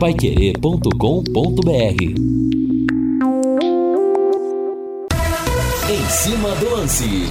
paiquerê.com.br Em cima do lance.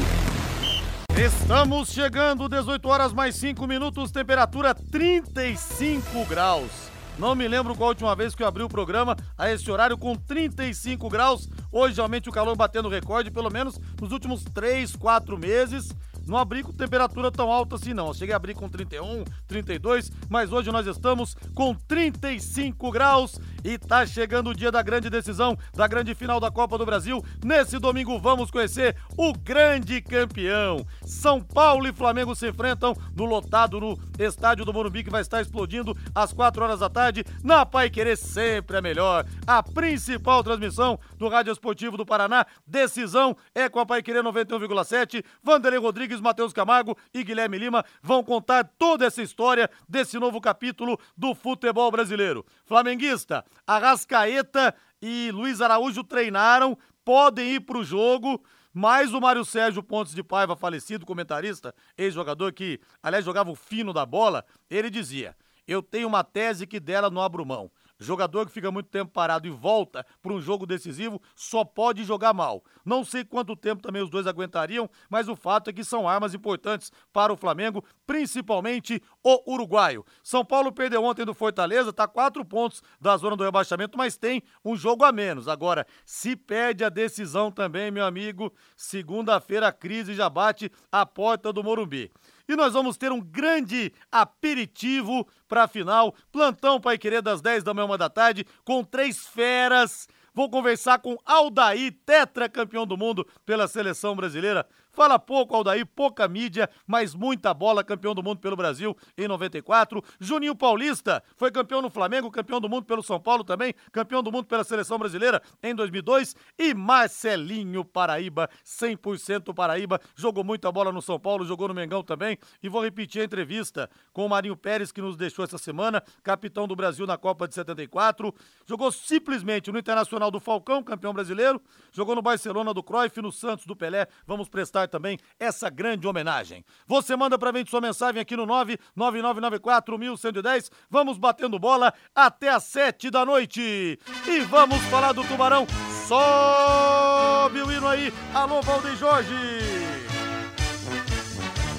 Estamos chegando, 18 horas mais 5 minutos, temperatura 35 graus. Não me lembro qual a última vez que eu abri o programa a esse horário com 35 graus. Hoje, realmente, o calor batendo recorde, pelo menos nos últimos 3, 4 meses. Não abri com temperatura tão alta assim, não. Eu cheguei a abrir com 31, 32, mas hoje nós estamos com 35 graus e tá chegando o dia da grande decisão, da grande final da Copa do Brasil. Nesse domingo vamos conhecer o grande campeão. São Paulo e Flamengo se enfrentam no lotado no estádio do Morumbi que vai estar explodindo às 4 horas da tarde. Na Pai Querer sempre é melhor. A principal transmissão do Rádio Esportivo do Paraná. Decisão é com a Pai Querer 91,7. Vanderlei Rodrigues Matheus Camargo e Guilherme Lima vão contar toda essa história desse novo capítulo do futebol brasileiro. Flamenguista, Arrascaeta e Luiz Araújo treinaram, podem ir para o jogo. Mas o Mário Sérgio Pontes de Paiva, falecido comentarista, ex-jogador que, aliás, jogava o fino da bola, ele dizia: Eu tenho uma tese que dela não abro mão. Jogador que fica muito tempo parado e volta para um jogo decisivo só pode jogar mal. Não sei quanto tempo também os dois aguentariam, mas o fato é que são armas importantes para o Flamengo, principalmente o uruguaio. São Paulo perdeu ontem do Fortaleza, está quatro pontos da zona do rebaixamento, mas tem um jogo a menos. Agora, se perde a decisão também, meu amigo, segunda-feira a crise já bate a porta do Morumbi e nós vamos ter um grande aperitivo para a final. Plantão Pai Querer das 10 da manhã, uma da tarde, com três feras. Vou conversar com Aldair, tetracampeão do mundo pela seleção brasileira. Fala pouco, Aldair, pouca mídia, mas muita bola, campeão do mundo pelo Brasil em 94. Juninho Paulista foi campeão no Flamengo, campeão do mundo pelo São Paulo também, campeão do mundo pela seleção brasileira em 2002. E Marcelinho Paraíba, 100% Paraíba, jogou muita bola no São Paulo, jogou no Mengão também. E vou repetir a entrevista com o Marinho Pérez, que nos deixou essa semana, capitão do Brasil na Copa de 74. Jogou simplesmente no Internacional do Falcão, campeão brasileiro. Jogou no Barcelona do Cruyff, no Santos do Pelé. Vamos prestar também essa grande homenagem. Você manda pra gente sua mensagem aqui no 999941110. Vamos batendo bola até às sete da noite. E vamos falar do Tubarão. Sobe o hino aí. Alô, Valdeir Jorge.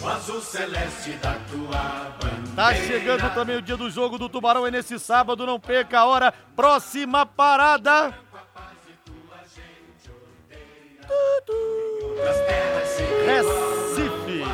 O azul celeste da tua bandeira. Tá chegando também o dia do jogo do Tubarão, é nesse sábado, não perca a hora. Próxima parada. Recife,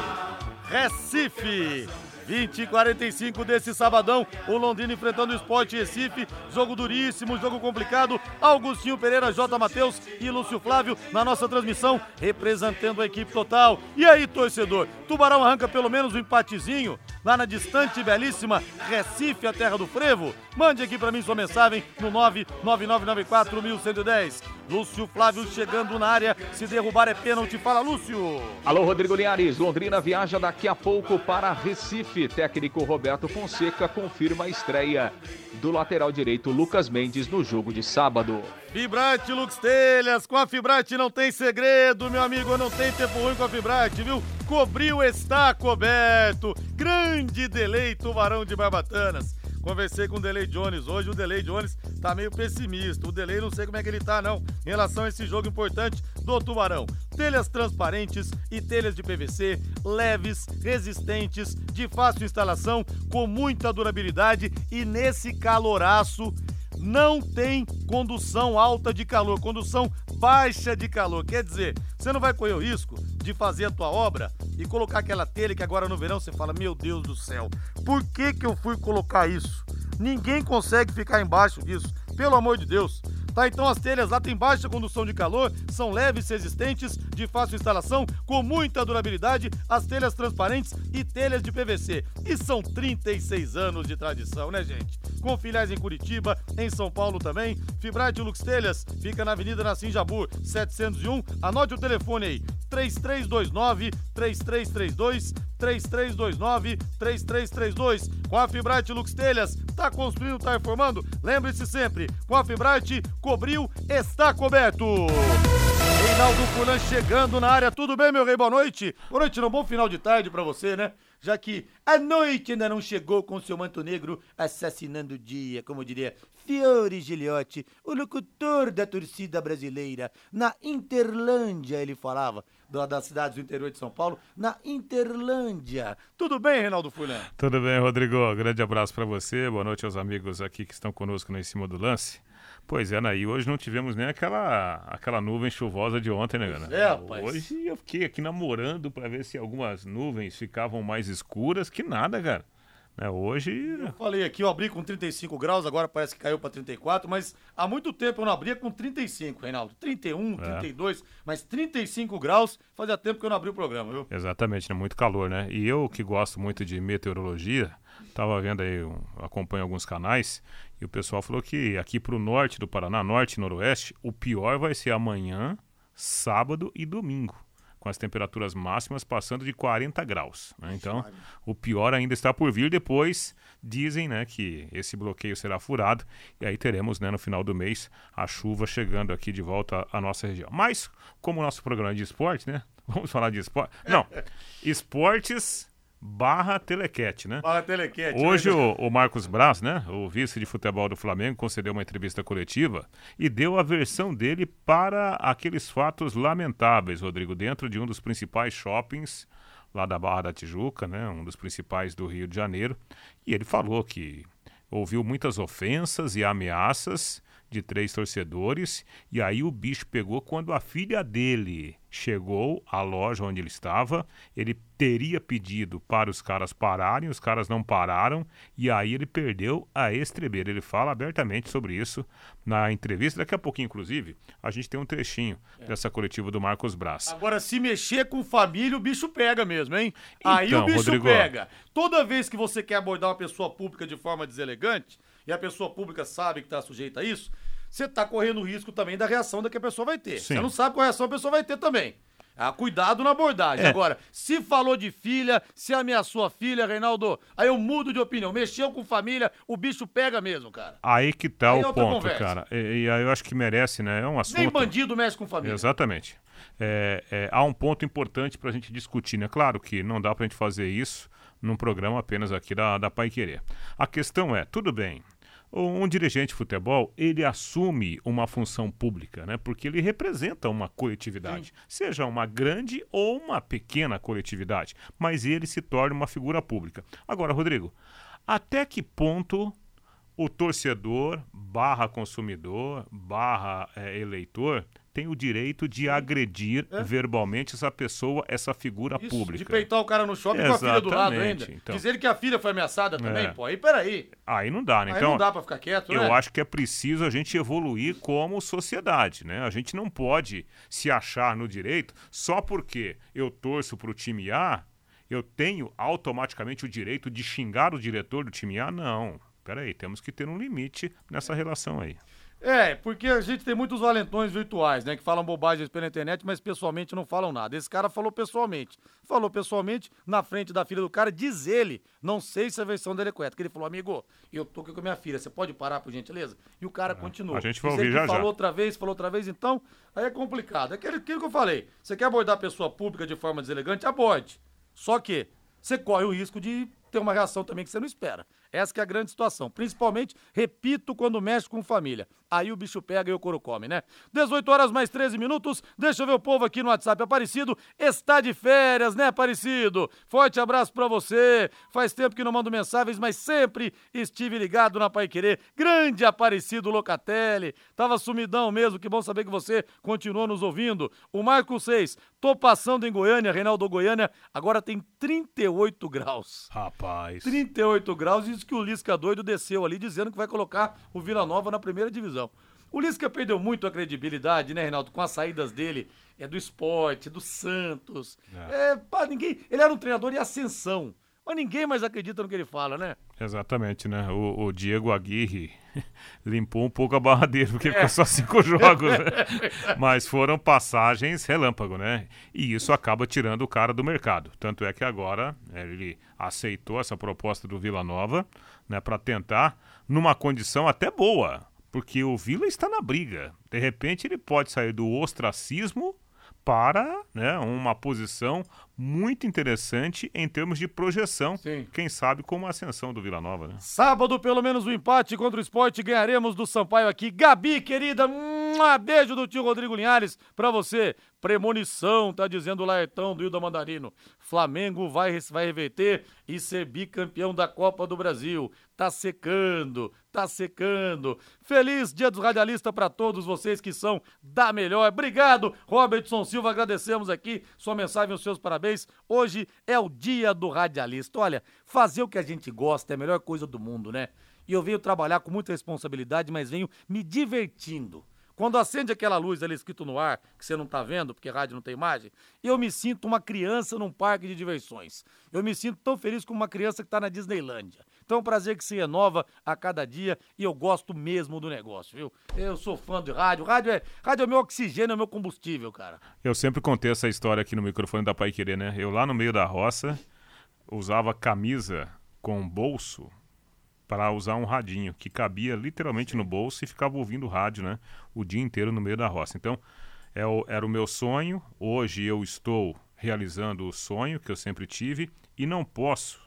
Recife. 20 e 45 desse sabadão, o Londrina enfrentando o Sport Recife. Jogo duríssimo, jogo complicado. Augustinho Pereira, J. Matheus e Lúcio Flávio na nossa transmissão, representando a equipe total. E aí, torcedor? Tubarão arranca pelo menos um empatezinho lá na distante e belíssima Recife, a terra do frevo? Mande aqui para mim sua mensagem no 999941110. Lúcio Flávio chegando na área, se derrubar é pênalti. Fala, Lúcio. Alô, Rodrigo Linhares. Londrina viaja daqui a pouco para Recife. Técnico Roberto Fonseca confirma a estreia do lateral direito Lucas Mendes no jogo de sábado. Fibrate Lux Telhas, com a Fibrate não tem segredo, meu amigo, não tem tempo ruim com a Fibrate, viu? Cobriu, está coberto. Grande deleito, Tubarão de Barbatanas. Conversei com o Delay Jones hoje, o Delay Jones tá meio pessimista. O Delay não sei como é que ele tá não, em relação a esse jogo importante do Tubarão. Telhas transparentes e telhas de PVC, leves, resistentes, de fácil instalação, com muita durabilidade e nesse caloraço não tem condução alta de calor, condução baixa de calor. Quer dizer, você não vai correr o risco de fazer a tua obra e colocar aquela telha que agora no verão você fala: Meu Deus do céu, por que, que eu fui colocar isso? Ninguém consegue ficar embaixo disso, pelo amor de Deus. Tá, então as telhas lá têm baixa condução de calor, são leves, resistentes, de fácil instalação, com muita durabilidade, as telhas transparentes e telhas de PVC. E são 36 anos de tradição, né, gente? Com filiais em Curitiba, em São Paulo também. Fibrate Lux Telhas fica na Avenida Nassim Jabur, 701. Anote o telefone aí: 3329 3332 3329 3332. Com a Fibrate Lux Telhas, tá construindo, tá reformando? Lembre-se sempre, com a Fibrate, cobriu, está coberto. Reinaldo Fulan chegando na área. Tudo bem, meu rei? Boa noite. Boa noite, não. Bom final de tarde pra você, né? já que a noite ainda não chegou com seu manto negro assassinando o dia, como diria Fiore Giliotti, o locutor da torcida brasileira. Na Interlândia, ele falava, das cidades do interior de São Paulo, na Interlândia. Tudo bem, Reinaldo Fulan? Tudo bem, Rodrigo. Grande abraço para você. Boa noite aos amigos aqui que estão conosco no Em Cima do Lance. Pois é, Naí, hoje não tivemos nem aquela, aquela nuvem chuvosa de ontem, né, Gana? É, rapaz. Hoje eu fiquei aqui namorando para ver se algumas nuvens ficavam mais escuras, que nada, cara. É, hoje. Eu falei aqui, eu abri com 35 graus, agora parece que caiu para 34, mas há muito tempo eu não abria com 35, Reinaldo. 31, é. 32, mas 35 graus fazia tempo que eu não abri o programa, viu? Exatamente, né? Muito calor, né? E eu que gosto muito de meteorologia, tava vendo aí, acompanho alguns canais, e o pessoal falou que aqui para o norte do Paraná, norte e noroeste, o pior vai ser amanhã, sábado e domingo, com as temperaturas máximas passando de 40 graus. Né? Então, o pior ainda está por vir. Depois dizem né, que esse bloqueio será furado e aí teremos né, no final do mês a chuva chegando aqui de volta à nossa região. Mas, como o nosso programa é de esporte, né? Vamos falar de esporte? Não, esportes barra Telequete, né? Barra Telequete. Hoje o, o, Marcos Braz, né, o vice de futebol do Flamengo, concedeu uma entrevista coletiva e deu a versão dele para aqueles fatos lamentáveis, Rodrigo, dentro de um dos principais shoppings lá da Barra da Tijuca, né, um dos principais do Rio de Janeiro, e ele falou que ouviu muitas ofensas e ameaças de três torcedores, e aí o bicho pegou quando a filha dele chegou à loja onde ele estava, ele teria pedido para os caras pararem, os caras não pararam, e aí ele perdeu a estrebeira. Ele fala abertamente sobre isso na entrevista. Daqui a pouquinho, inclusive, a gente tem um trechinho é. dessa coletiva do Marcos Braz. Agora, se mexer com família, o bicho pega mesmo, hein? Então, aí o bicho Rodrigo... pega. Toda vez que você quer abordar uma pessoa pública de forma deselegante, e a pessoa pública sabe que está sujeita a isso, você está correndo o risco também da reação da que a pessoa vai ter. Sim. Você não sabe qual reação a pessoa vai ter também. Ah, cuidado na abordagem. É. Agora, se falou de filha, se ameaçou a filha, Reinaldo, aí eu mudo de opinião. Mexeu com família, o bicho pega mesmo, cara. Aí que tá aí o ponto, conversa. cara. E, e, aí eu acho que merece, né? É um assunto. Nem bandido mexe com família. Exatamente. É, é, há um ponto importante pra gente discutir, né? Claro que não dá pra gente fazer isso num programa apenas aqui da, da Pai Querer. A questão é, tudo bem, um dirigente de futebol, ele assume uma função pública, né? Porque ele representa uma coletividade, Sim. seja uma grande ou uma pequena coletividade, mas ele se torna uma figura pública. Agora, Rodrigo, até que ponto o torcedor barra consumidor barra é, eleitor tem o direito de agredir é? verbalmente essa pessoa, essa figura Isso, pública. De peitar o cara no shopping Exatamente, com a filha do lado ainda. Então. Dizer que a filha foi ameaçada também, é. pô. Aí peraí. Aí não dá, né? Aí então, não dá pra ficar quieto, Eu né? acho que é preciso a gente evoluir como sociedade, né? A gente não pode se achar no direito só porque eu torço pro time A, eu tenho automaticamente o direito de xingar o diretor do time A? Não. Peraí, temos que ter um limite nessa relação aí. É, porque a gente tem muitos valentões virtuais, né? Que falam bobagens pela internet, mas pessoalmente não falam nada. Esse cara falou pessoalmente. Falou pessoalmente na frente da filha do cara, diz ele. Não sei se a versão dele é correta. Que ele falou, amigo, eu tô aqui com a minha filha, você pode parar, por gentileza? E o cara é, continua. A gente vai ouvir já falou já. outra vez, falou outra vez, então, aí é complicado. É aquilo, aquilo que eu falei. Você quer abordar a pessoa pública de forma deselegante? Aborde. Só que você corre o risco de ter uma reação também que você não espera. Essa é a grande situação. Principalmente, repito, quando mexe com família. Aí o bicho pega e o couro come, né? 18 horas mais 13 minutos. Deixa eu ver o povo aqui no WhatsApp. Aparecido está de férias, né, Aparecido? Forte abraço para você. Faz tempo que não mando mensagens, mas sempre estive ligado na Pai Querer. Grande Aparecido Locatelli. Tava sumidão mesmo. Que bom saber que você continuou nos ouvindo. O Marco 6. Tô passando em Goiânia, Reinaldo Goiânia. Agora tem 38 graus. Rapaz. 38 graus. Diz que o Lisca doido desceu ali dizendo que vai colocar o Vila Nova na primeira divisão. O Lisca perdeu muito a credibilidade, né, Reinaldo, com as saídas dele, é do esporte, do Santos. É. é pá, ninguém, ele era um treinador de ascensão. Mas ninguém mais acredita no que ele fala, né? Exatamente, né? O, o Diego Aguirre limpou um pouco a barra dele, porque é. ficou só cinco jogos, né? Mas foram passagens relâmpago, né? E isso acaba tirando o cara do mercado. Tanto é que agora é, ele aceitou essa proposta do Vila Nova, né? Para tentar, numa condição até boa, porque o Vila está na briga. De repente ele pode sair do ostracismo para né, uma posição muito interessante em termos de projeção. Sim. Quem sabe como a ascensão do Vila Nova, né? Sábado, pelo menos o um empate contra o esporte, ganharemos do Sampaio aqui. Gabi, querida, um beijo do tio Rodrigo Linhares pra você. Premonição, tá dizendo o Laertão do Hilda Mandarino. Flamengo vai, vai reverter e ser bicampeão da Copa do Brasil. Tá secando, tá secando. Feliz Dia dos Radialistas para todos vocês que são da melhor. Obrigado, Robertson Silva. Agradecemos aqui sua mensagem, os seus parabéns. Hoje é o Dia do Radialista. Olha, fazer o que a gente gosta é a melhor coisa do mundo, né? E eu venho trabalhar com muita responsabilidade, mas venho me divertindo. Quando acende aquela luz ali escrito no ar, que você não tá vendo, porque rádio não tem imagem, eu me sinto uma criança num parque de diversões. Eu me sinto tão feliz como uma criança que está na Disneylândia. Então é um prazer que se renova a cada dia e eu gosto mesmo do negócio, viu? Eu sou fã de rádio. Rádio é, rádio é meu oxigênio, é meu combustível, cara. Eu sempre contei essa história aqui no microfone da Pai Querer, né? Eu lá no meio da roça usava camisa com bolso para usar um radinho que cabia literalmente no bolso e ficava ouvindo rádio, né? O dia inteiro no meio da roça. Então, é o, era o meu sonho. Hoje eu estou realizando o sonho que eu sempre tive e não posso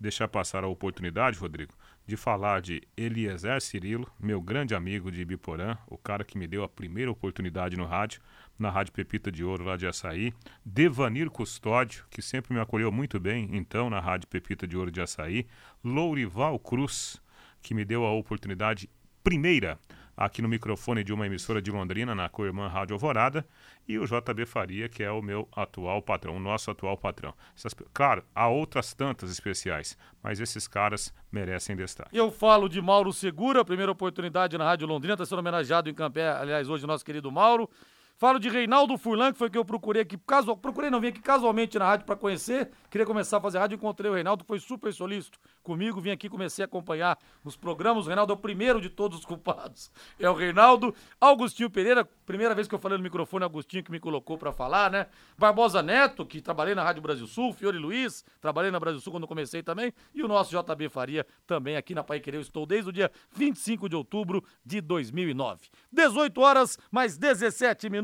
deixar passar a oportunidade, Rodrigo, de falar de Eliezer Cirilo, meu grande amigo de Ibiporã, o cara que me deu a primeira oportunidade no rádio, na Rádio Pepita de Ouro lá de Açaí, Devanir Custódio, que sempre me acolheu muito bem, então na Rádio Pepita de Ouro de Açaí, Lourival Cruz, que me deu a oportunidade primeira aqui no microfone de uma emissora de Londrina, na Coirmã Rádio Alvorada, e o JB Faria, que é o meu atual patrão, o nosso atual patrão. Essas, claro, há outras tantas especiais, mas esses caras merecem destaque. Eu falo de Mauro Segura, primeira oportunidade na Rádio Londrina, está sendo homenageado em Campé, aliás, hoje nosso querido Mauro. Falo de Reinaldo Furlan, que foi que eu procurei aqui, casual, procurei não, vim aqui casualmente na rádio para conhecer, queria começar a fazer rádio, encontrei o Reinaldo, foi super solícito comigo, vim aqui, comecei a acompanhar os programas, o Reinaldo é o primeiro de todos os culpados, é o Reinaldo, Augustinho Pereira, primeira vez que eu falei no microfone, Augustinho que me colocou para falar, né, Barbosa Neto, que trabalhei na Rádio Brasil Sul, Fiore Luiz, trabalhei na Brasil Sul quando comecei também, e o nosso JB Faria, também aqui na Pai Querer, eu estou desde o dia 25 de outubro de 2009. 18 horas, mais 17 minutos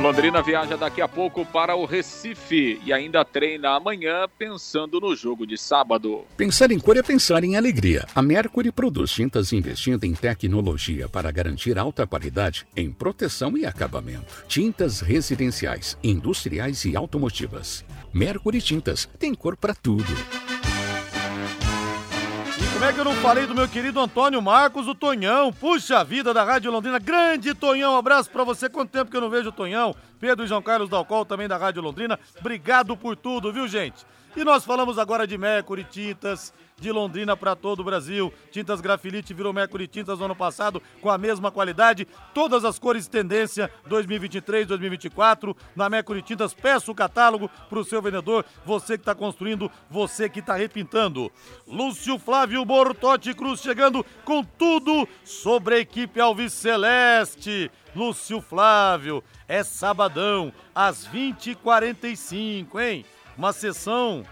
Londrina viaja daqui a pouco para o Recife e ainda treina amanhã pensando no jogo de sábado. Pensar em cor é pensar em alegria. A Mercury produz tintas investindo em tecnologia para garantir alta qualidade em proteção e acabamento. Tintas residenciais, industriais e automotivas. Mercury Tintas tem cor para tudo. Como é que eu não falei do meu querido Antônio Marcos, o Tonhão? Puxa vida da Rádio Londrina. Grande Tonhão, um abraço pra você. Quanto tempo que eu não vejo o Tonhão? Pedro e João Carlos Dalcol, também da Rádio Londrina. Obrigado por tudo, viu, gente? E nós falamos agora de Mercury Tintas, de Londrina para todo o Brasil. Tintas Grafilite virou Mercury Tintas no ano passado com a mesma qualidade. Todas as cores tendência 2023, 2024. Na Mercury Tintas, peça o catálogo para o seu vendedor. Você que está construindo, você que está repintando. Lúcio Flávio Bortotti Cruz chegando com tudo sobre a equipe Alves Celeste. Lúcio Flávio, é sabadão, às 20h45, hein? Uma sessão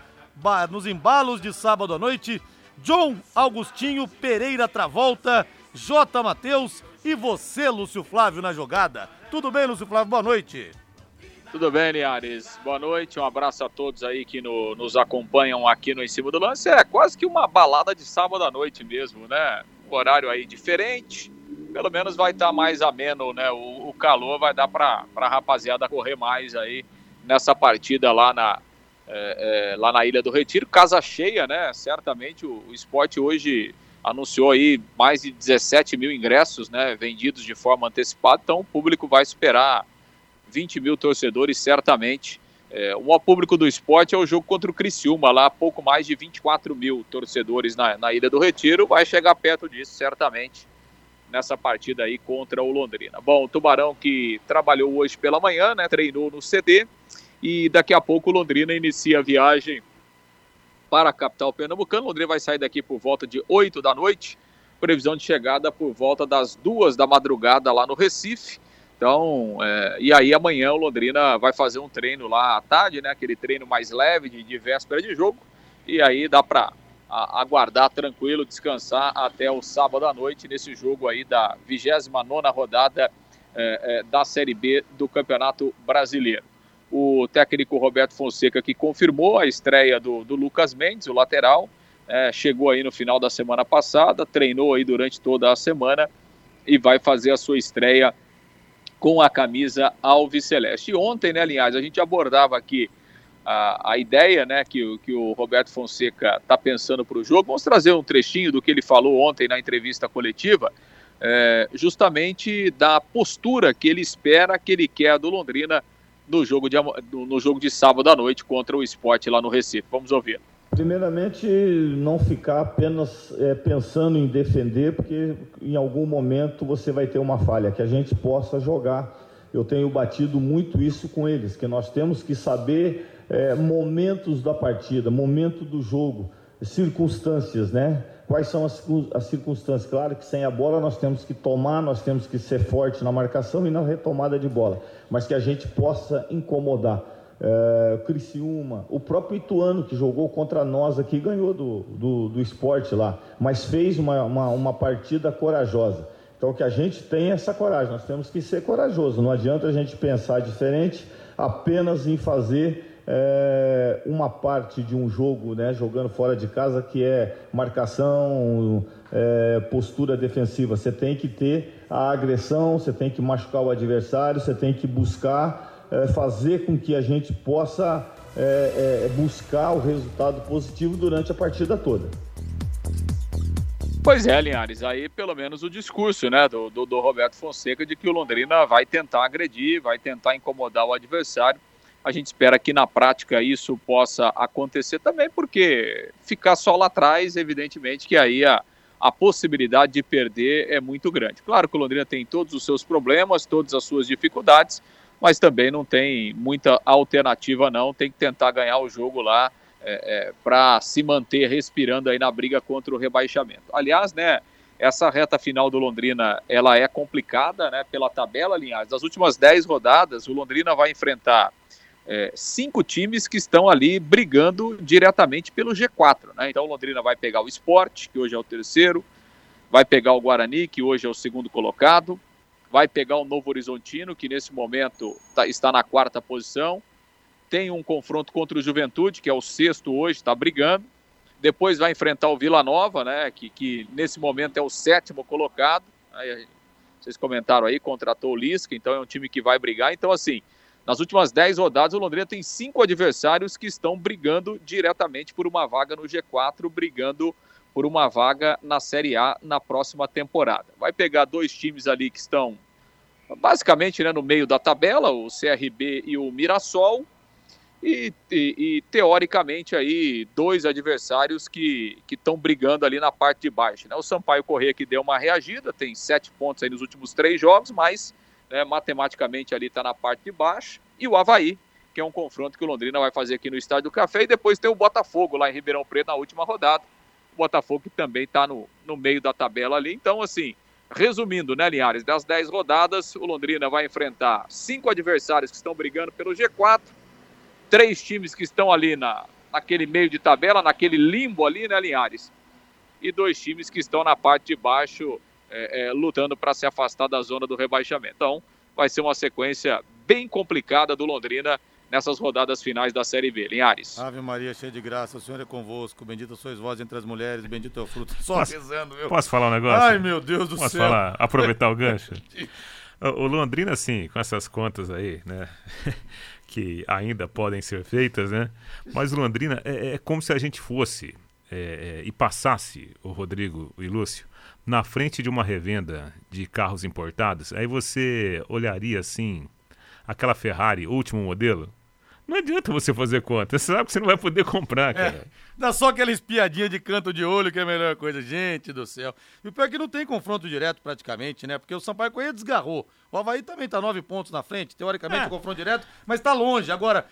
nos embalos de sábado à noite, John Augustinho Pereira Travolta, J. Matheus e você, Lúcio Flávio, na jogada. Tudo bem, Lúcio Flávio? Boa noite. Tudo bem, Linhares? Boa noite, um abraço a todos aí que no, nos acompanham aqui no Em Cima do Lance. É quase que uma balada de sábado à noite mesmo, né? Um horário aí diferente, pelo menos vai estar tá mais ameno, né? O, o calor vai dar para a rapaziada correr mais aí nessa partida lá na, é, é, lá na Ilha do Retiro, casa cheia, né? Certamente o, o esporte hoje anunciou aí mais de 17 mil ingressos, né? Vendidos de forma antecipada, então o público vai esperar 20 mil torcedores, certamente. É, o público do esporte é o jogo contra o Criciúma, lá pouco mais de 24 mil torcedores na, na Ilha do Retiro, vai chegar perto disso, certamente, nessa partida aí contra o Londrina. Bom, o Tubarão que trabalhou hoje pela manhã, né? Treinou no CD e daqui a pouco Londrina inicia a viagem para a capital pernambucana. Londrina vai sair daqui por volta de 8 da noite, previsão de chegada por volta das 2 da madrugada lá no Recife. Então, é, e aí amanhã o Londrina vai fazer um treino lá à tarde, né? Aquele treino mais leve de, de véspera de jogo. E aí dá para aguardar tranquilo, descansar até o sábado à noite nesse jogo aí da 29 rodada é, é, da Série B do Campeonato Brasileiro. O técnico Roberto Fonseca que confirmou a estreia do, do Lucas Mendes, o lateral, é, chegou aí no final da semana passada, treinou aí durante toda a semana e vai fazer a sua estreia com a camisa Alves Celeste. E ontem, né, Linhares, a gente abordava aqui a, a ideia né, que, que o Roberto Fonseca está pensando para o jogo. Vamos trazer um trechinho do que ele falou ontem na entrevista coletiva, é, justamente da postura que ele espera, que ele quer do Londrina no jogo de, no jogo de sábado à noite contra o esporte lá no Recife. Vamos ouvir. Primeiramente, não ficar apenas é, pensando em defender, porque em algum momento você vai ter uma falha, que a gente possa jogar. Eu tenho batido muito isso com eles, que nós temos que saber é, momentos da partida, momento do jogo, circunstâncias, né? Quais são as, as circunstâncias? Claro que sem a bola nós temos que tomar, nós temos que ser forte na marcação e na retomada de bola, mas que a gente possa incomodar. É, Criciúma, o próprio Ituano que jogou contra nós aqui ganhou do, do, do esporte lá, mas fez uma, uma, uma partida corajosa. Então que a gente tem essa coragem, nós temos que ser corajoso. Não adianta a gente pensar diferente apenas em fazer é, uma parte de um jogo, né, jogando fora de casa, que é marcação, é, postura defensiva. Você tem que ter a agressão, você tem que machucar o adversário, você tem que buscar é, fazer com que a gente possa é, é, buscar o resultado positivo durante a partida toda. Pois é, Linhares, aí pelo menos o discurso né, do, do, do Roberto Fonseca de que o Londrina vai tentar agredir, vai tentar incomodar o adversário a gente espera que na prática isso possa acontecer também, porque ficar só lá atrás, evidentemente que aí a, a possibilidade de perder é muito grande. Claro que o Londrina tem todos os seus problemas, todas as suas dificuldades, mas também não tem muita alternativa não, tem que tentar ganhar o jogo lá é, é, para se manter respirando aí na briga contra o rebaixamento. Aliás, né, essa reta final do Londrina, ela é complicada, né, pela tabela, Linhares. Das últimas 10 rodadas, o Londrina vai enfrentar é, cinco times que estão ali brigando diretamente pelo G4. Né? Então o Londrina vai pegar o Sport, que hoje é o terceiro, vai pegar o Guarani, que hoje é o segundo colocado, vai pegar o Novo Horizontino, que nesse momento tá, está na quarta posição, tem um confronto contra o Juventude, que é o sexto hoje, está brigando. Depois vai enfrentar o Vila Nova, né, que, que nesse momento é o sétimo colocado. Aí, vocês comentaram aí, contratou o Lisca, então é um time que vai brigar. Então, assim, nas últimas 10 rodadas, o Londrina tem cinco adversários que estão brigando diretamente por uma vaga no G4, brigando por uma vaga na Série A na próxima temporada. Vai pegar dois times ali que estão basicamente né, no meio da tabela, o CRB e o Mirassol, e, e, e teoricamente aí dois adversários que estão brigando ali na parte de baixo. Né? O Sampaio Corrêa que deu uma reagida, tem sete pontos aí nos últimos três jogos, mas né, matematicamente ali está na parte de baixo, e o Havaí, que é um confronto que o Londrina vai fazer aqui no Estádio do Café, e depois tem o Botafogo lá em Ribeirão Preto na última rodada. O Botafogo que também está no, no meio da tabela ali. Então, assim, resumindo, né, Linhares, das 10 rodadas, o Londrina vai enfrentar cinco adversários que estão brigando pelo G4, três times que estão ali na, naquele meio de tabela, naquele limbo ali, né, Linhares? E dois times que estão na parte de baixo é, é, lutando para se afastar da zona do rebaixamento. Então, vai ser uma sequência bem complicada do Londrina nessas rodadas finais da Série B. Linhares. Ave Maria, cheia de graça, o Senhor é convosco, bendita sois vós entre as mulheres, bendito é o fruto. Só posso, rezando, meu. Posso falar um negócio? Ai, meu Deus do posso céu. Posso falar, aproveitar o gancho? o Londrina, assim, com essas contas aí, né, que ainda podem ser feitas, né, mas o Londrina é, é como se a gente fosse é, é e passasse, o Rodrigo e Lúcio, na frente de uma revenda de carros importados, aí você olharia assim, aquela Ferrari último modelo. Não adianta você fazer conta, você sabe que você não vai poder comprar, é, cara. É, dá só aquela espiadinha de canto de olho que é a melhor coisa. Gente do céu. E o pior é que não tem confronto direto praticamente, né? Porque o Sampaio Correia desgarrou. O Havaí também tá nove pontos na frente, teoricamente é. confronto direto, mas tá longe. Agora,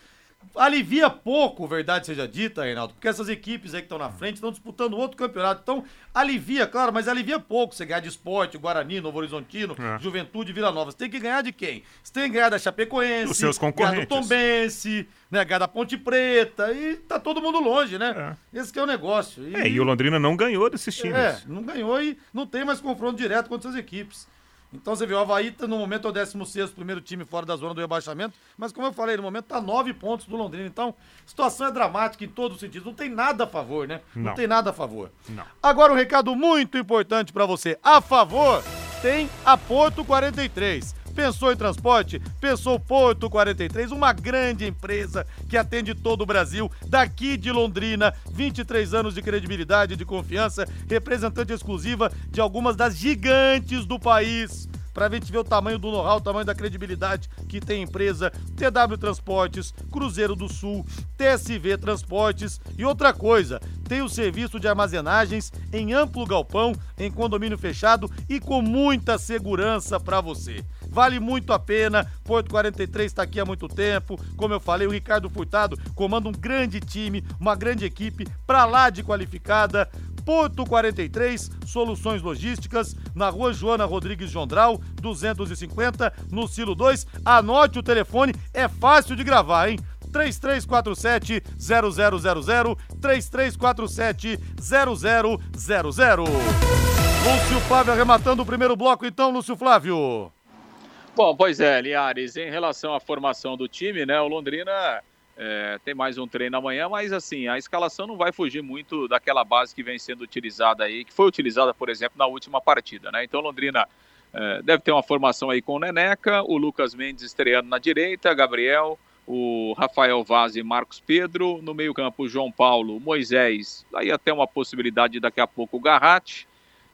alivia pouco, verdade seja dita, Reinaldo, porque essas equipes aí que estão na frente estão disputando outro campeonato. Então, alivia, claro, mas alivia pouco você ganhar de esporte, Guarani, Novo Horizontino, é. Juventude, Vila Nova. Você tem que ganhar de quem? Você tem que ganhar da Chapecoense, Os seus concorrentes. ganhar do Tombense, né, ganhar da Ponte Preta, e tá todo mundo longe, né? É. Esse que é o negócio. E... É, e o Londrina não ganhou desses times. É, não ganhou e não tem mais confronto direto contra essas equipes. Então você viu, o Havaí tá, no momento é o 16 primeiro time fora da zona do rebaixamento, mas como eu falei, no momento tá 9 pontos do Londrina. Então, a situação é dramática em todos os sentidos. Não tem nada a favor, né? Não, não tem nada a favor. Não. Agora um recado muito importante para você. A favor tem a Porto 43. Pensou em transporte? Pensou Porto 43, uma grande empresa que atende todo o Brasil, daqui de Londrina, 23 anos de credibilidade e de confiança, representante exclusiva de algumas das gigantes do país para a gente ver o tamanho do know-how, o tamanho da credibilidade que tem a empresa TW Transportes, Cruzeiro do Sul, TSV Transportes e outra coisa, tem o serviço de armazenagens em amplo galpão, em condomínio fechado e com muita segurança para você. Vale muito a pena. Porto 43 está aqui há muito tempo. Como eu falei, o Ricardo Furtado comanda um grande time, uma grande equipe, para lá de qualificada. Porto 43, Soluções Logísticas, na rua Joana Rodrigues Jondral, 250, no Silo 2. Anote o telefone, é fácil de gravar, hein? 3347 0000 3347 0000. Lúcio Flávio arrematando o primeiro bloco, então, Lúcio Flávio. Bom, pois é, Linhares, em relação à formação do time, né, o Londrina é, tem mais um treino amanhã, mas assim, a escalação não vai fugir muito daquela base que vem sendo utilizada aí, que foi utilizada, por exemplo, na última partida, né? Então, Londrina é, deve ter uma formação aí com o Neneca, o Lucas Mendes estreando na direita, Gabriel, o Rafael Vaz e Marcos Pedro, no meio-campo, João Paulo, Moisés, aí até uma possibilidade daqui a pouco o Garratti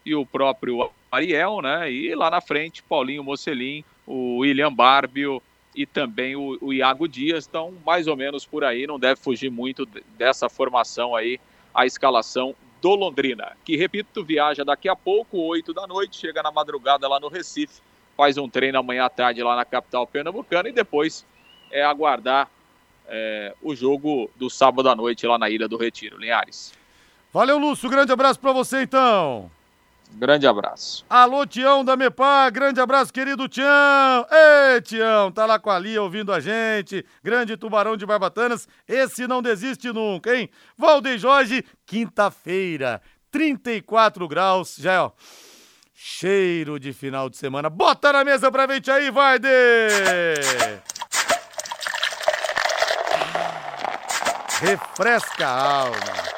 e o próprio Ariel, né? E lá na frente, Paulinho Mocelin, o William Barbio e também o, o Iago Dias. Então, mais ou menos por aí, não deve fugir muito dessa formação aí, a escalação do Londrina, que, repito, viaja daqui a pouco, 8 da noite, chega na madrugada lá no Recife, faz um treino amanhã à tarde lá na capital pernambucana e depois é aguardar é, o jogo do sábado à noite lá na Ilha do Retiro. Linhares. Valeu, Lúcio. Grande abraço para você, então. Grande abraço. Alô, Tião da Mepar, grande abraço, querido Tião. Ei, Tião, tá lá com a Lia ouvindo a gente. Grande tubarão de Barbatanas, esse não desiste nunca, hein? Valdeir Jorge, quinta-feira, 34 graus, já é, ó. Cheiro de final de semana. Bota na mesa pra gente aí, Varde! Refresca a alma.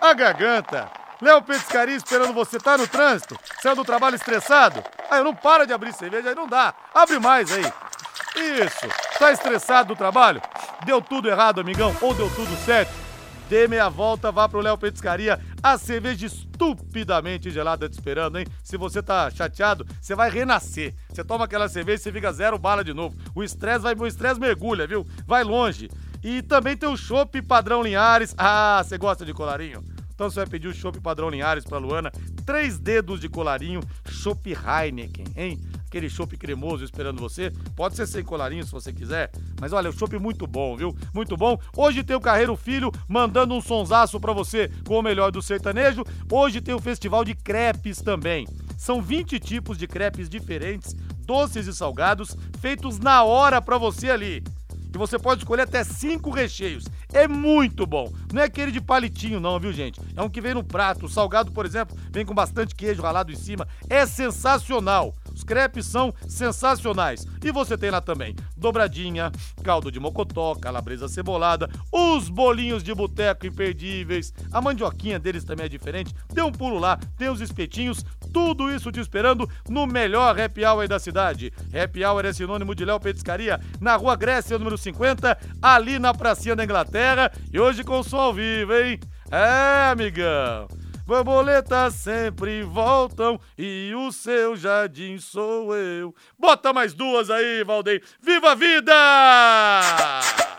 A garganta Léo Petiscaria esperando você. Tá no trânsito? Saiu do trabalho estressado? Aí não para de abrir cerveja, aí não dá. Abre mais aí. Isso. Tá estressado do trabalho? Deu tudo errado, amigão? Ou deu tudo certo? Dê meia volta, vá pro Léo Petiscaria. A cerveja estupidamente gelada te esperando, hein? Se você tá chateado, você vai renascer. Você toma aquela cerveja e você fica zero bala de novo. O estresse vai, o estresse mergulha, viu? Vai longe. E também tem o chopp padrão Linhares. Ah, você gosta de colarinho? Então você vai pedir o chopp padrão Linhares pra Luana, três dedos de colarinho, chopp Heineken, hein? Aquele chopp cremoso esperando você. Pode ser sem colarinho se você quiser, mas olha, o chopp muito bom, viu? Muito bom. Hoje tem o Carreiro Filho mandando um sonsaço pra você com o melhor do sertanejo. Hoje tem o Festival de Crepes também. São 20 tipos de crepes diferentes, doces e salgados, feitos na hora pra você ali que você pode escolher até cinco recheios. É muito bom. Não é aquele de palitinho, não, viu, gente? É um que vem no prato. O salgado, por exemplo, vem com bastante queijo ralado em cima. É sensacional. Os crepes são sensacionais. E você tem lá também dobradinha, caldo de mocotó, calabresa cebolada, os bolinhos de boteco imperdíveis. A mandioquinha deles também é diferente. Dê um pulo lá, tem os espetinhos, tudo isso te esperando no melhor happy hour da cidade. Happy hour é sinônimo de Léo Petiscaria, na Rua Grécia, número 50, ali na pracinha da Inglaterra. E hoje com som ao vivo, hein? É, amigão. Borboletas sempre voltam e o seu jardim sou eu. Bota mais duas aí, Valdeir. Viva a vida!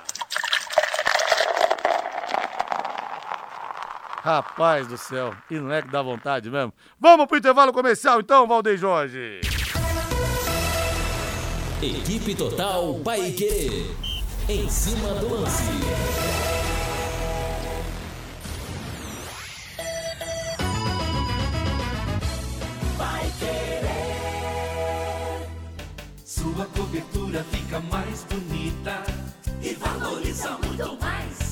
Rapaz do céu, e não é que dá vontade mesmo? Vamos pro intervalo comercial então, Valdeir Jorge. Equipe Total Paique. Em cima do lance. Vai querer. Sua cobertura fica mais bonita e valoriza muito mais.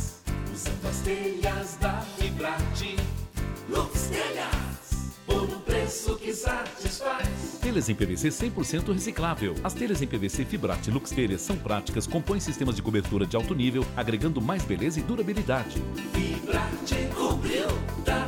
As telhas da Fibrate. Lux Telhas. Por um preço que satisfaz. Telhas em PVC 100% reciclável. As telhas em PVC Fibrate Lux Telhas são práticas, compõem sistemas de cobertura de alto nível, agregando mais beleza e durabilidade. Fibrate cobriu, tá.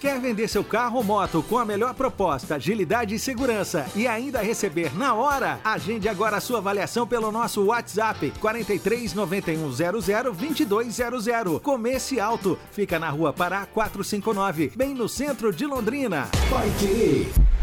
Quer vender seu carro ou moto com a melhor proposta, agilidade e segurança e ainda receber na hora? Agende agora a sua avaliação pelo nosso WhatsApp 43 91 00 2200. Comece Alto, fica na Rua Pará 459, bem no centro de Londrina. Vai querer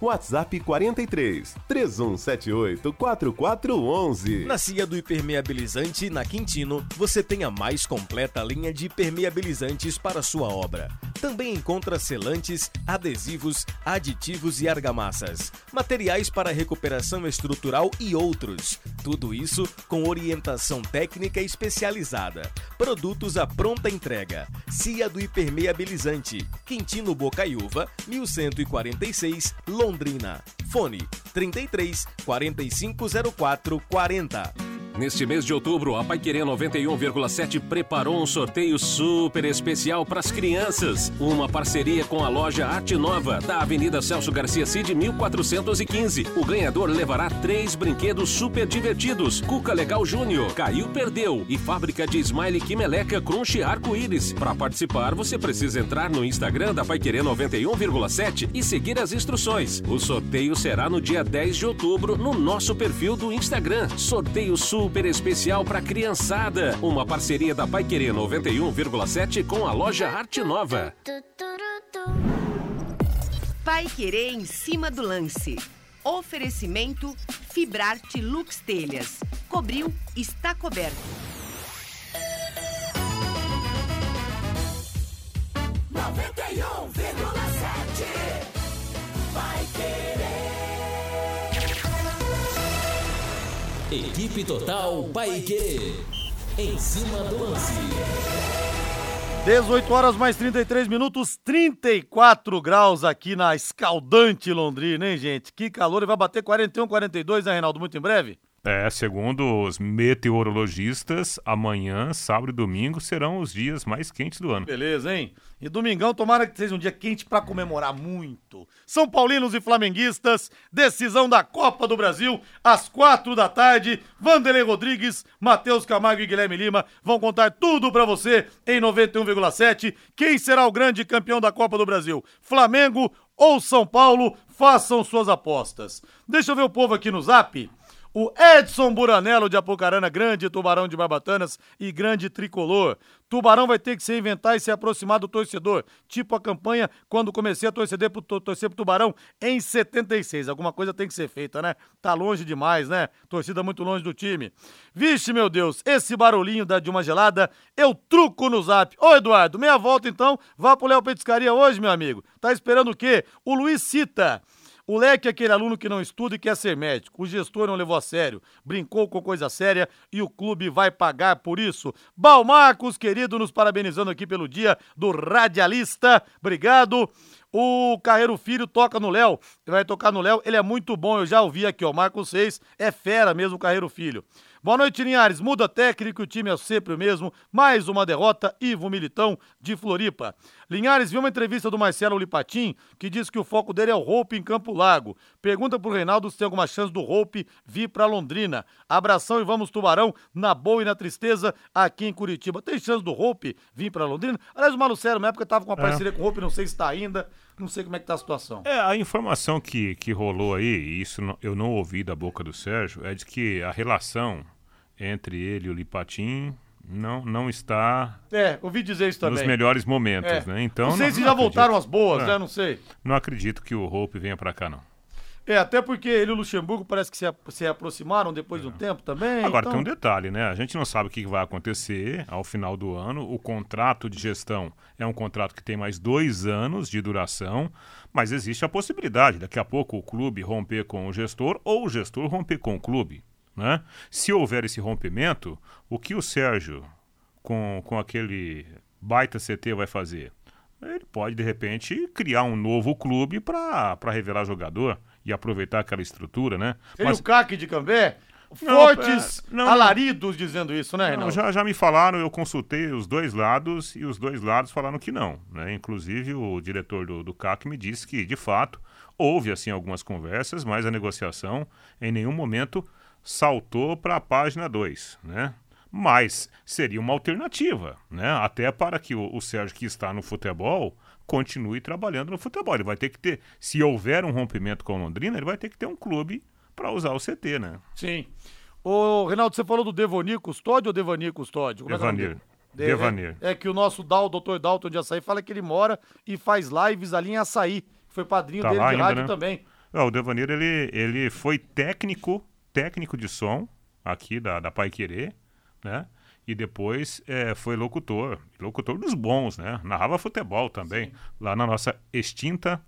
WhatsApp 43 3178 4411. Na Cia do Hipermeabilizante, na Quintino, você tem a mais completa linha de hipermeabilizantes para sua obra. Também encontra selantes, adesivos, aditivos e argamassas, materiais para recuperação estrutural e outros. Tudo isso com orientação técnica especializada. Produtos à pronta entrega. Cia do Hipermeabilizante, Quintino Bocaiúva, 1146, Londrina. Fone 33 4504 40. Neste mês de outubro, a Paiquerê 91,7 preparou um sorteio super especial para as crianças. Uma parceria com a loja Arte Nova, da Avenida Celso Garcia Cid, 1415. O ganhador levará três brinquedos super divertidos: Cuca Legal Júnior, Caiu Perdeu e fábrica de Smile Quimeleca Crunch Arco-Íris. Para participar, você precisa entrar no Instagram da Paiquerê 91,7 e seguir as instruções. O sorteio será no dia 10 de outubro no nosso perfil do Instagram. Sorteio super super especial para criançada. Uma parceria da Pai Querer 91,7 com a loja Arte Nova. Pai Querer em cima do lance. Oferecimento Fibrarte Lux Telhas. Cobriu, está coberto. Noventa e um Equipe Total Paique. Em cima do lance. 18 horas mais 33 minutos, 34 graus aqui na escaldante Londrina, hein, gente? Que calor, e vai bater 41, 42, né, Reinaldo, muito em breve? É, segundo os meteorologistas, amanhã, sábado e domingo serão os dias mais quentes do ano. Beleza, hein? E domingão, tomara que seja um dia quente para comemorar muito. São Paulinos e Flamenguistas, decisão da Copa do Brasil, às quatro da tarde. Vanderlei Rodrigues, Matheus Camargo e Guilherme Lima vão contar tudo para você em 91,7. Quem será o grande campeão da Copa do Brasil? Flamengo ou São Paulo? Façam suas apostas. Deixa eu ver o povo aqui no zap. O Edson Buranello de Apucarana, grande tubarão de Barbatanas e grande tricolor. Tubarão vai ter que se inventar e se aproximar do torcedor. Tipo a campanha quando comecei a torcer pro, torcer pro Tubarão em 76. Alguma coisa tem que ser feita, né? Tá longe demais, né? Torcida muito longe do time. Vixe, meu Deus, esse barulhinho da, de uma gelada, eu truco no zap. Ô, Eduardo, meia volta então. Vá pro Léo Petiscaria hoje, meu amigo. Tá esperando o quê? O Luiz Cita. O leque é aquele aluno que não estuda e quer ser médico. O gestor não levou a sério, brincou com coisa séria e o clube vai pagar por isso. Balmarcos, querido, nos parabenizando aqui pelo dia do radialista. Obrigado. O Carreiro Filho toca no Léo, vai tocar no Léo, ele é muito bom, eu já ouvi aqui, ó, Marcos 6, é fera mesmo o Carreiro Filho. Boa noite, Linhares. Muda técnico, o time é sempre o mesmo. Mais uma derrota, Ivo Militão, de Floripa. Linhares viu uma entrevista do Marcelo Lipatim, que diz que o foco dele é o Hope em Campo Lago. Pergunta pro Reinaldo se tem alguma chance do Hope vir pra Londrina. Abração e vamos, Tubarão, na boa e na tristeza, aqui em Curitiba. Tem chance do Hope vir pra Londrina? Aliás, o Malucero, na época, tava com uma É. parceria com o Hope, não sei se tá ainda. Não sei como é que tá a situação. É, a informação que, que rolou aí, e isso não- eu não ouvi da boca do Sérgio, é de que a relação entre ele e o Lipatim não, não está É, ouvi dizer isso também. nos melhores momentos, É. né? Então, não sei se já acredito. voltaram as boas, É. né? Não sei. Não acredito que o Hope venha pra cá, não. É, até porque ele e o Luxemburgo parece que se, se aproximaram depois de um tempo também. Agora então... tem um detalhe, né? A gente não sabe o que vai acontecer ao final do ano. O contrato de gestão é um contrato que tem mais dois anos de duração, mas existe a possibilidade daqui a pouco o clube romper com o gestor ou o gestor romper com o clube, né? Se houver esse rompimento, o que o Sérgio com, com aquele baita CT vai fazer? Ele pode, de repente, criar um novo clube para revelar jogador e aproveitar aquela estrutura, né? Ele e o CAC de Cambé, Não, fortes é, não. alaridos dizendo isso, né, Não, Reinaldo? já, já me falaram, eu consultei os dois lados e os dois lados falaram que não. Né? Inclusive, o diretor do, do CAC me disse que, de fato, houve assim algumas conversas, mas a negociação em nenhum momento saltou para a página 2. Né? Mas seria uma alternativa, né? até para que o, o Sérgio, que está no futebol, continue trabalhando no futebol. Ele vai ter que ter, se houver um rompimento com o Londrina, ele vai ter que ter um clube para usar o CT, né? Sim. Ô, Reinaldo, você falou do Devanir Custódio ou Devanir Custódio? Como é que é o Devanir. Devanir. É, é que o nosso Dal, Dr. Dalton de Açaí fala que ele mora e faz lives ali em Açaí. Foi padrinho Tá dele de ainda, rádio né? também. É, o Devanir, ele, ele foi técnico, técnico de som aqui da, da Pai Querer, né? E depois é, foi locutor, locutor dos bons, né? Narrava futebol também, lá na nossa extinta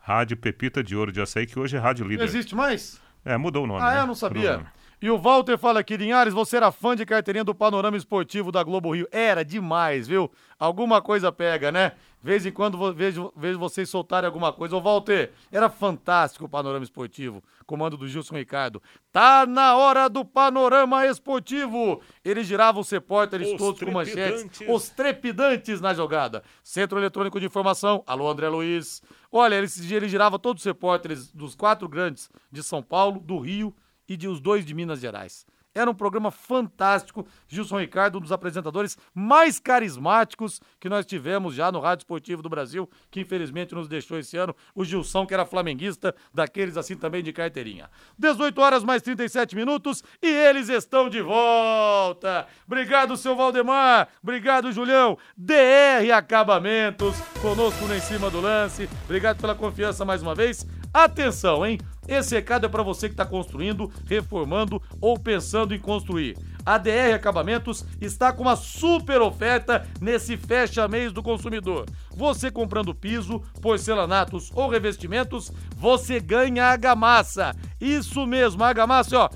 Rádio Pepita de Ouro de Açaí, que hoje é Rádio Não Líder. existe mais? É, mudou o nome, Ah, né? é? Eu não sabia. E o Walter fala aqui, Linhares, você era fã de carteirinha do Panorama Esportivo da Globo Rio. Era demais, viu? Alguma coisa pega, né? Vez em quando vejo, vejo vocês soltarem alguma coisa. Ô, Walter, era fantástico o Panorama Esportivo. Comando do Gilson Ricardo. Tá na hora do Panorama Esportivo. Ele girava os repórteres Os todos com manchetes. Os trepidantes na jogada. Centro Eletrônico de Informação. Alô, André Luiz. Olha, ele, ele girava todos os repórteres dos quatro grandes de São Paulo, do Rio e de os dois de Minas Gerais. Era um programa fantástico. Gilson Ricardo, um dos apresentadores mais carismáticos que nós tivemos já no Rádio Esportivo do Brasil, que infelizmente nos deixou esse ano. O Gilson, que era flamenguista, daqueles assim também de carteirinha. 18 horas mais 37 minutos e eles estão de volta. Obrigado, seu Valdemar. Obrigado, Julião. DR Acabamentos, conosco no Em Cima do Lance. Obrigado pela confiança mais uma vez. Atenção, hein? Esse recado é para você que está construindo, reformando ou pensando em construir. A DR Acabamentos está com uma super oferta nesse fecha mês do consumidor. Você comprando piso, porcelanatos ou revestimentos, você ganha argamassa. Isso mesmo, a argamassa, ó,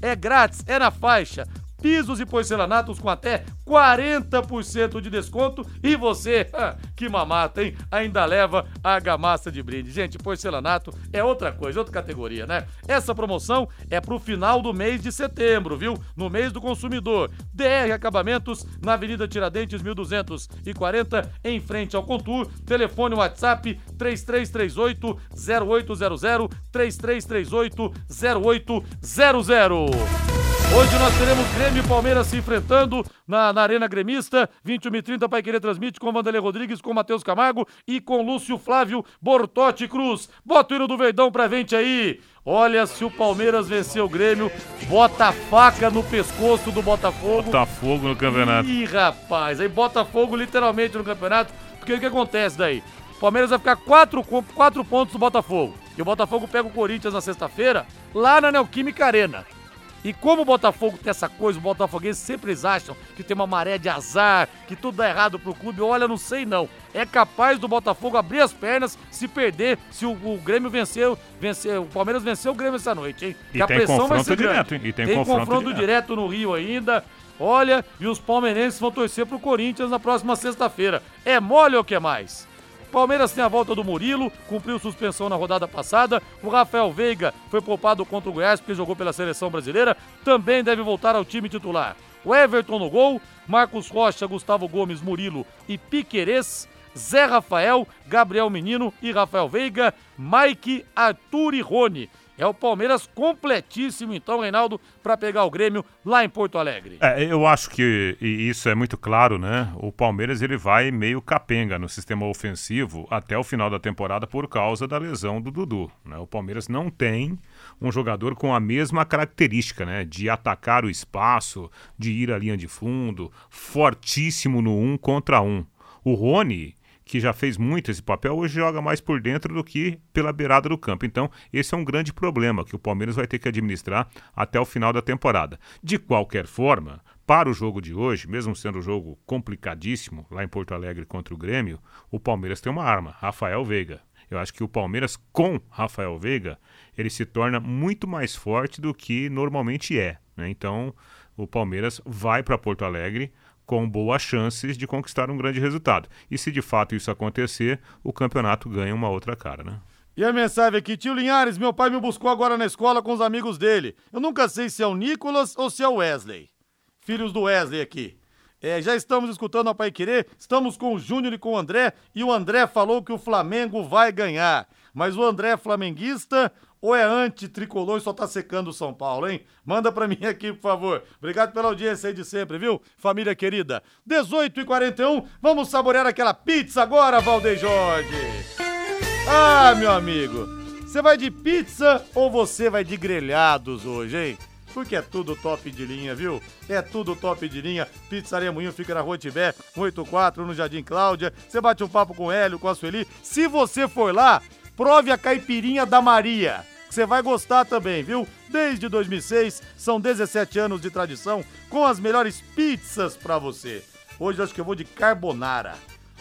é grátis, é na faixa pisos e porcelanatos com até 40% de desconto e você, ah, que mamata, hein? Ainda leva a argamassa de brinde. Gente, porcelanato é outra coisa, outra categoria, né? Essa promoção é pro final do mês de setembro, viu? No mês do consumidor. DR Acabamentos, na Avenida Tiradentes, 1240, em frente ao Contur. Telefone WhatsApp 3338 0800 3338 0800. Hoje nós teremos Grêmio e Palmeiras se enfrentando na, na Arena Gremista. 21 e 30 para querer transmite com Vanderlei Rodrigues, com Matheus Camargo e com Lúcio Flávio Bortotti Cruz. Bota o hino do Verdão pra gente aí. Olha, se o Palmeiras vencer o Grêmio, bota a faca no pescoço do Botafogo. Botafogo no campeonato. Ih, rapaz, aí Botafogo literalmente no campeonato. Porque o que acontece daí? O Palmeiras vai ficar quatro, quatro pontos do Botafogo. E o Botafogo pega o Corinthians na sexta-feira, lá na Neoquímica Arena. E como o Botafogo tem essa coisa, os botafoguenses sempre eles acham que tem uma maré de azar, que tudo dá errado pro clube. Olha, não sei não. É capaz do Botafogo abrir as pernas se perder, se o, o Grêmio venceu, venceu, o Palmeiras venceu o Grêmio essa noite, hein? E Que a tem pressão vai confronto ser direto? E tem tem confronto confronto direto. direto no Rio ainda. Olha, e os palmeirenses vão torcer pro Corinthians na próxima sexta-feira. É mole ou que mais? Palmeiras tem a volta do Murilo, cumpriu suspensão na rodada passada. O Rafael Veiga foi poupado contra o Goiás porque jogou pela seleção brasileira. Também deve voltar ao time titular. O Everton no gol, Marcos Rocha, Gustavo Gomes, Murilo e Piquerez. Zé Rafael, Gabriel Menino e Rafael Veiga, Mike, Arthur e Rony. É o Palmeiras completíssimo, então, Reinaldo, para pegar o Grêmio lá em Porto Alegre. É, eu acho que isso é muito claro, né? O Palmeiras ele vai meio capenga no sistema ofensivo até o final da temporada por causa da lesão do Dudu. Né? O Palmeiras não tem um jogador com a mesma característica, né? De atacar o espaço, de ir à linha de fundo, fortíssimo no um contra um. O Rony que já fez muito esse papel, hoje joga mais por dentro do que pela beirada do campo. Então, esse é um grande problema que o Palmeiras vai ter que administrar até o final da temporada. De qualquer forma, para o jogo de hoje, mesmo sendo um jogo complicadíssimo lá em Porto Alegre contra o Grêmio, o Palmeiras tem uma arma, Rafael Veiga. Eu acho que o Palmeiras com Rafael Veiga, ele se torna muito mais forte do que normalmente é. Né? Então, o Palmeiras vai para Porto Alegre com boas chances de conquistar um grande resultado. E se de fato isso acontecer, o campeonato ganha uma outra cara, né? E a mensagem aqui, tio Linhares, meu pai me buscou agora na escola com os amigos dele. Eu nunca sei se é o Nicolas ou se é o Wesley. Filhos do Wesley aqui. É, já estamos escutando a Pai Querer, estamos com o Júnior e com o André, e o André falou que o Flamengo vai ganhar. Mas o André é flamenguista ou é anti-tricolor e só tá secando o São Paulo, hein? Manda pra mim aqui, por favor. Obrigado pela audiência aí de sempre, viu? Família querida. 18 e 41 vamos saborear aquela pizza agora, Valdeir Jorge. Ah, meu amigo, você vai de pizza ou você vai de grelhados hoje, hein? Porque é tudo top de linha, viu? É tudo top de linha. Pizzaria Moinho fica na Rua Tibé, 184, no Jardim Cláudia. Você bate um papo com o Hélio, com a Sueli. Se você for lá, prove a caipirinha da Maria você vai gostar também, viu? Desde 2006, são 17 anos de tradição com as melhores pizzas para você. Hoje acho que eu vou de carbonara.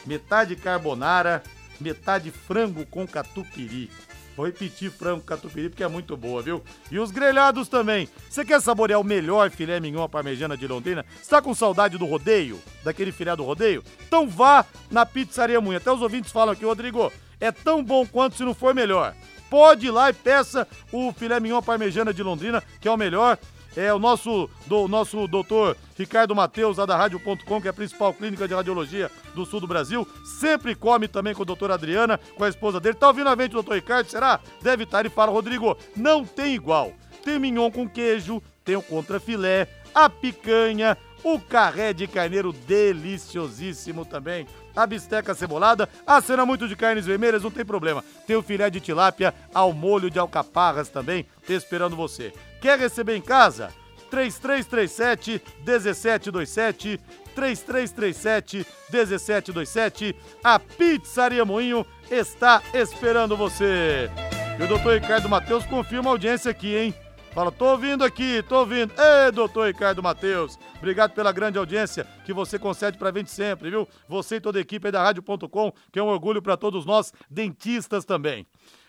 Metade carbonara, metade frango com catupiry. Vou repetir frango catupiry porque é muito boa, viu? E os grelhados também. Você quer saborear o melhor filé mignon parmegiana de Londrina? Está com saudade do rodeio? Daquele filé do rodeio? Então vá na Pizzaria Munha. Até os ouvintes falam aqui, Rodrigo, é tão bom quanto se não for melhor pode ir lá e peça o filé mignon parmejana de Londrina, que é o melhor. É o nosso, do, nosso doutor Ricardo Mateus, lá da Rádio.com, que é a principal clínica de radiologia do sul do Brasil. Sempre come também com a doutora Adriana, com a esposa dele. Tá ouvindo a mente o doutor Ricardo? Será? Deve estar. Ele fala, Rodrigo, não tem igual. Tem mignon com queijo, tem o contrafilé, a picanha, o carré de carneiro deliciosíssimo também, a bisteca cebolada, a cena muito de carnes vermelhas, não tem problema. Tem o filé de tilápia ao molho de alcaparras também, esperando você. Quer receber em casa? 3337 1727 3337 1727 A Pizzaria Moinho está esperando você. E o doutor Ricardo Matheus confirma a audiência aqui, hein? Fala, tô ouvindo aqui, tô ouvindo. Ei, doutor Ricardo Matheus, obrigado pela grande audiência que você concede pra gente sempre, viu? Você e toda a equipe aí da Rádio.com, que é um orgulho para todos nós, dentistas também.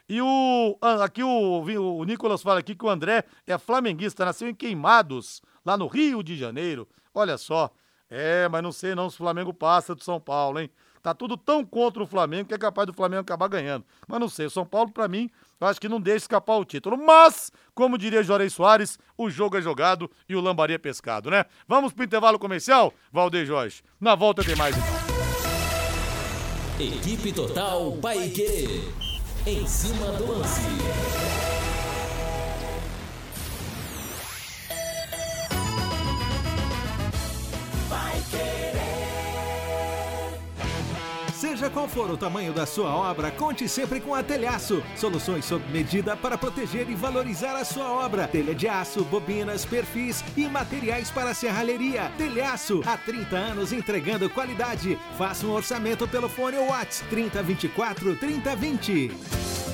E o aqui o, o Nicolas fala aqui que o André é flamenguista, nasceu em Queimados, lá no Rio de Janeiro. Olha só. É, mas não sei não se o Flamengo passa do São Paulo, hein? Tá tudo tão contra o Flamengo que é capaz do Flamengo acabar ganhando. Mas não sei, o São Paulo para mim eu acho que não deixa escapar o título. Mas, como diria Jorei Soares, o jogo é jogado e o lambaria é pescado, né? Vamos pro intervalo comercial, Valdeir Jorge. Na volta tem mais então. Equipe Total Paique. Em cima do lance. Seja qual for o tamanho da sua obra, conte sempre com a Telhaço. Soluções sob medida para proteger e valorizar a sua obra. Telha de aço, bobinas, perfis e materiais para serralheria. Telhaço, há 30 anos entregando qualidade. Faça um orçamento pelo fone WhatsApp 3024 3020.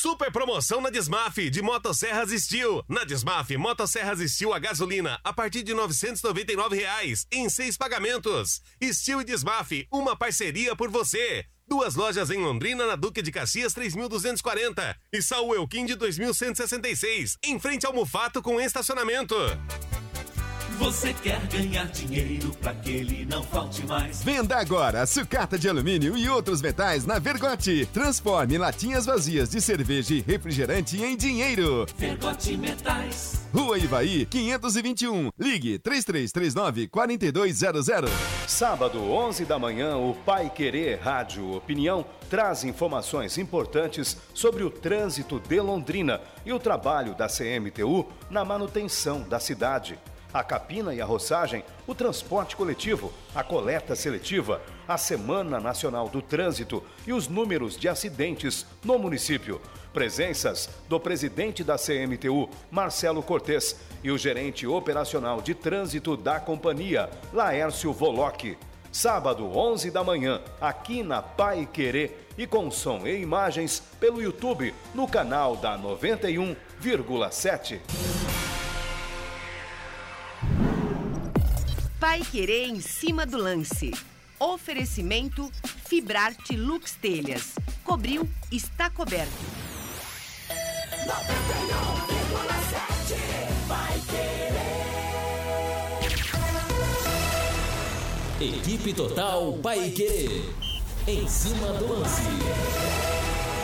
Super promoção na Desmaf de Motosserras Steel. Na Desmaf, Motosserras Steel a gasolina a partir de 999 reais, em seis pagamentos. Steel e Desmaf, uma parceria por você. Duas lojas em Londrina, na Duque de Caxias 3240 e Saul Elquim de 2166, em frente ao Mufato com estacionamento. Você quer ganhar dinheiro para que ele não falte mais? Venda agora sucata de alumínio e outros metais na Vergote. Transforme latinhas vazias de cerveja e refrigerante em dinheiro. Vergote Metais. Rua Ivaí, 521. Ligue 3339 4200. Sábado, 11 da manhã, o Pai Querer Rádio Opinião traz informações importantes sobre o trânsito de Londrina e o trabalho da CMTU na manutenção da cidade a capina e a roçagem, o transporte coletivo, a coleta seletiva, a Semana Nacional do Trânsito e os números de acidentes no município. Presenças do presidente da CMTU, Marcelo Cortes, e o gerente operacional de trânsito da companhia, Laércio Voloc. Sábado, 11 da manhã, aqui na Pai Querer e com som e imagens pelo YouTube no canal da 91,7. Pai Querer em cima do lance. Oferecimento Fibrarte Lux Telhas. Cobriu, está coberto. 91,7 Vai querer. Equipe Total Paique. Em cima do lance.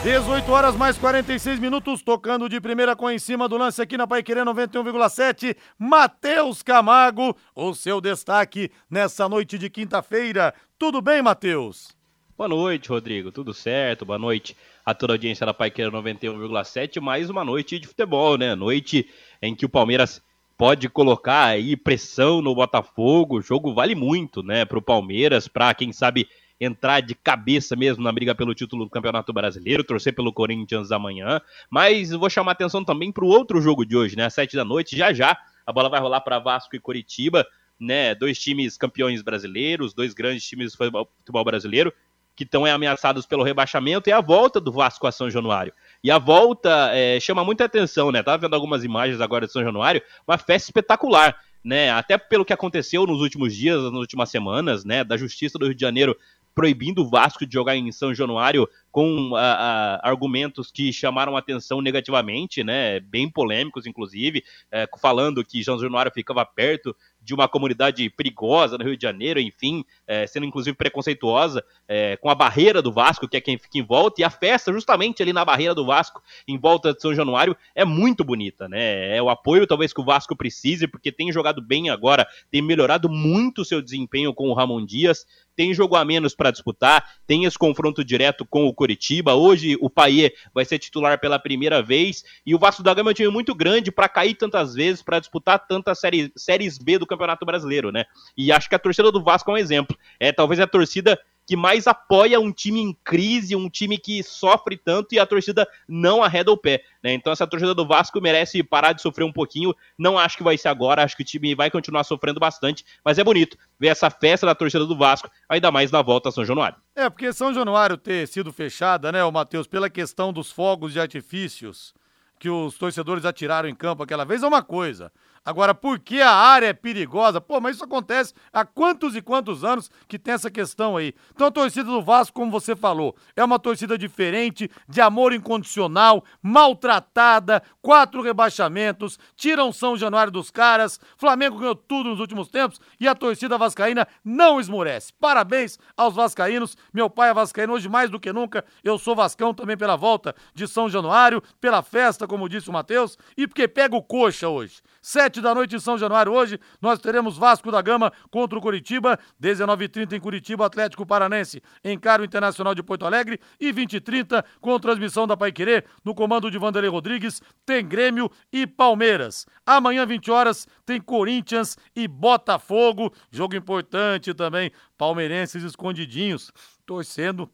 18 horas mais 46 minutos, tocando de primeira com em cima do lance aqui na Paiquerê 91,7. Matheus Camargo, o seu destaque nessa noite de quinta-feira. Tudo bem, Matheus? Boa noite, Rodrigo. Tudo certo? Boa noite a toda a audiência da Paiqueira 91,7. Mais uma noite de futebol, né? Noite em que o Palmeiras pode colocar aí pressão no Botafogo. O jogo vale muito, né, para o Palmeiras, para quem sabe entrar de cabeça mesmo na briga pelo título do Campeonato Brasileiro, torcer pelo Corinthians amanhã. Mas vou chamar atenção também para o outro jogo de hoje, né? Às sete da noite, já já a bola vai rolar para Vasco e Coritiba, né? Dois times campeões brasileiros, dois grandes times do futebol brasileiro que estão ameaçados pelo rebaixamento e a volta do Vasco a São Januário. E a volta é, chama muita atenção, né? Tava vendo algumas imagens agora de São Januário, uma festa espetacular. Né, até pelo que aconteceu nos últimos dias, nas últimas semanas, né, da Justiça do Rio de Janeiro proibindo o Vasco de jogar em São Januário com ah, ah, argumentos que chamaram atenção negativamente, né, bem polêmicos inclusive, é, falando que São Januário ficava perto de uma comunidade perigosa no Rio de Janeiro, enfim, é, sendo inclusive preconceituosa, é, com a barreira do Vasco, que é quem fica em volta, e a festa justamente ali na barreira do Vasco, em volta de São Januário, é muito bonita, né? É o apoio talvez que o Vasco precise, porque tem jogado bem agora, tem melhorado muito o seu desempenho com o Ramon Dias, tem jogo a menos para disputar, tem esse confronto direto com o Coritiba. Hoje o Paier vai ser titular pela primeira vez e o Vasco da Gama é um time muito grande para cair tantas vezes, para disputar tantas séries, séries B do Campeonato Brasileiro, né? E acho que a torcida do Vasco é um exemplo. É talvez a torcida que mais apoia um time em crise, um time que sofre tanto e a torcida não arreda o pé. Né? Então essa torcida do Vasco merece parar de sofrer um pouquinho. Não acho que vai ser agora, acho que o time vai continuar sofrendo bastante, mas é bonito ver essa festa da torcida do Vasco, ainda mais na volta a São Januário. É, porque São Januário ter sido fechada, né, Matheus, pela questão dos fogos de artifícios que os torcedores atiraram em campo aquela vez é uma coisa. Agora, por que a área é perigosa? Pô, mas isso acontece há quantos e quantos anos que tem essa questão aí. Então, a torcida do Vasco, como você falou, é uma torcida diferente, de amor incondicional, maltratada, quatro rebaixamentos, tiram São Januário dos caras, Flamengo ganhou tudo nos últimos tempos e a torcida vascaína não esmorece. Parabéns aos vascaínos. Meu pai é vascaíno hoje mais do que nunca. Eu sou vascão também pela volta de São Januário, pela festa, como disse o Matheus, e porque pega o coxa hoje. Sete da noite em São Januário. Hoje nós teremos Vasco da Gama contra o Curitiba, 19h30 em Curitiba, Atlético Paranense encara o Internacional de Porto Alegre e 20h30 com transmissão da Paiquerê no comando de Vanderlei Rodrigues, tem Grêmio e Palmeiras. Amanhã, 20 horas, tem Corinthians e Botafogo. Jogo importante também. Palmeirenses escondidinhos, torcendo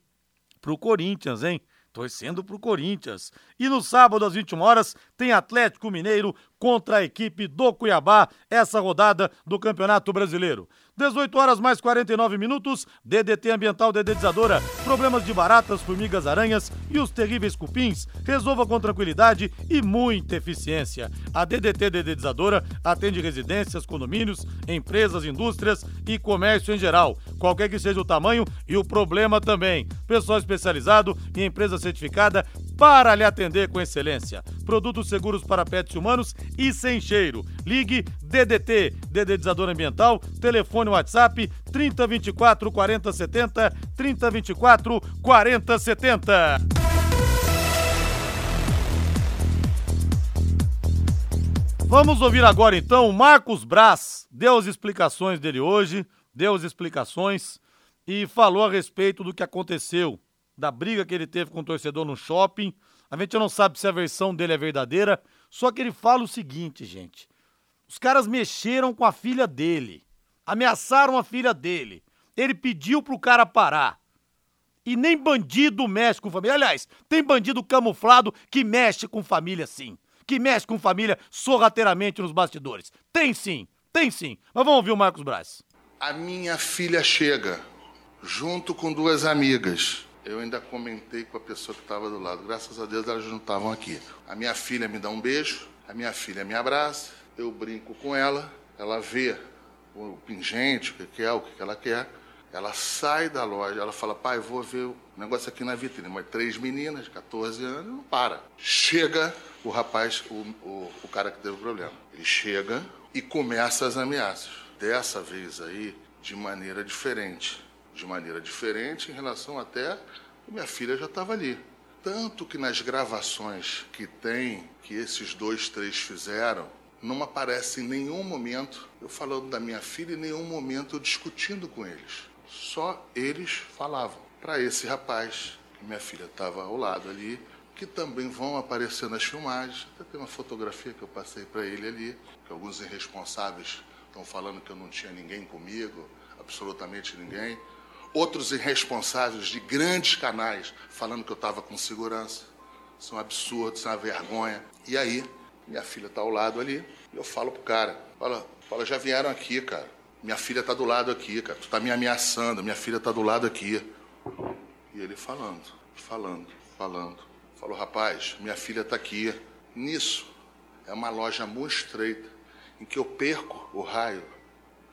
pro Corinthians, hein? torcendo pro Corinthians. E no sábado, às 21 horas, tem Atlético Mineiro contra a equipe do Cuiabá, essa rodada do Campeonato Brasileiro. 18 horas mais 49 minutos, DDT Ambiental Dedetizadora, problemas de baratas, formigas, aranhas e os terríveis cupins, resolva com tranquilidade e muita eficiência. A DDT Dedetizadora atende residências, condomínios, empresas, indústrias e comércio em geral, qualquer que seja o tamanho e o problema também. Pessoal especializado e empresa certificada para lhe atender com excelência. Produtos seguros para pets humanos e sem cheiro. Ligue DDT, Dedetizador Ambiental, telefone WhatsApp 3024 4070, 3024 4070. Vamos ouvir agora então o Marcos Braz. Deu as explicações dele hoje, deu as explicações e falou a respeito do que aconteceu, da briga que ele teve com o torcedor no shopping. A gente não sabe se a versão dele é verdadeira, só que ele fala o seguinte, gente. Os caras mexeram com a filha dele, ameaçaram a filha dele. Ele pediu pro cara parar. E nem bandido mexe com família. Aliás, tem bandido camuflado que mexe com família sim. Que mexe com família sorrateiramente nos bastidores. Tem sim, tem sim. Mas vamos ouvir o Marcos Braz. A minha filha chega, junto com duas amigas. Eu ainda comentei com a pessoa que estava do lado. Graças a Deus elas não estavam aqui. A minha filha me dá um beijo, a minha filha me abraça, eu brinco com ela, ela vê o pingente, o que é, o que ela quer. Ela sai da loja, ela fala, pai, vou ver o negócio aqui na vitrine. Mas três meninas, 14 anos, não para. Chega o rapaz, o, o, o cara que teve o problema. Ele chega e começa as ameaças. Dessa vez aí, de maneira diferente. De maneira diferente em relação até minha filha já estava ali. Tanto que nas gravações que tem, que esses dois, três fizeram, não aparece em nenhum momento eu falando da minha filha, em nenhum momento eu discutindo com eles. Só eles falavam. Para esse rapaz, que minha filha estava ao lado ali, que também vão aparecer nas filmagens. Até tem uma fotografia que eu passei para ele ali, que alguns irresponsáveis estão falando que eu não tinha ninguém comigo, absolutamente ninguém. Outros irresponsáveis de grandes canais falando que eu estava com segurança. Isso é um absurdo, isso é uma vergonha. E aí, minha filha está ao lado ali, e eu falo pro cara, fala, fala, já vieram aqui, cara. Minha filha está do lado aqui, cara. Tu está me ameaçando, minha filha está do lado aqui. E ele falando, falando, falando. Falou, rapaz, minha filha está aqui. Nisso, é uma loja muito estreita, em que eu perco o raio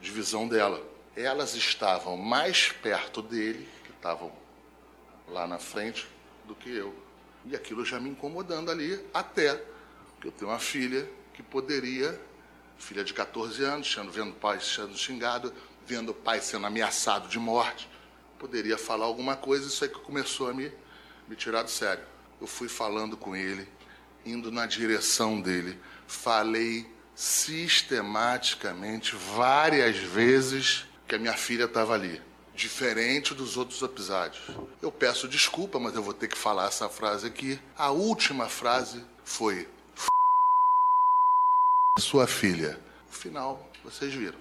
de visão dela. Elas estavam mais perto dele, que estavam lá na frente, do que eu. E aquilo já me incomodando ali, até que eu tenho uma filha que poderia, filha de 14 anos, vendo o pai sendo xingado, vendo o pai sendo ameaçado de morte, poderia falar alguma coisa, isso aí que começou a me, me tirar do sério. Eu fui falando com ele, indo na direção dele, falei sistematicamente, várias vezes, que a minha filha estava ali. Diferente dos outros episódios. Eu peço desculpa, mas eu vou ter que falar essa frase aqui. A última frase foi: F... sua filha. O final, vocês viram.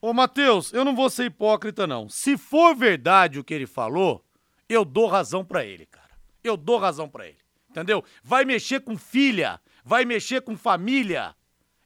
Ô, Matheus, eu não vou ser hipócrita, não. Se for verdade o que ele falou, eu dou razão para ele, cara. Eu dou razão para ele. Entendeu? Vai mexer com filha, vai mexer com família.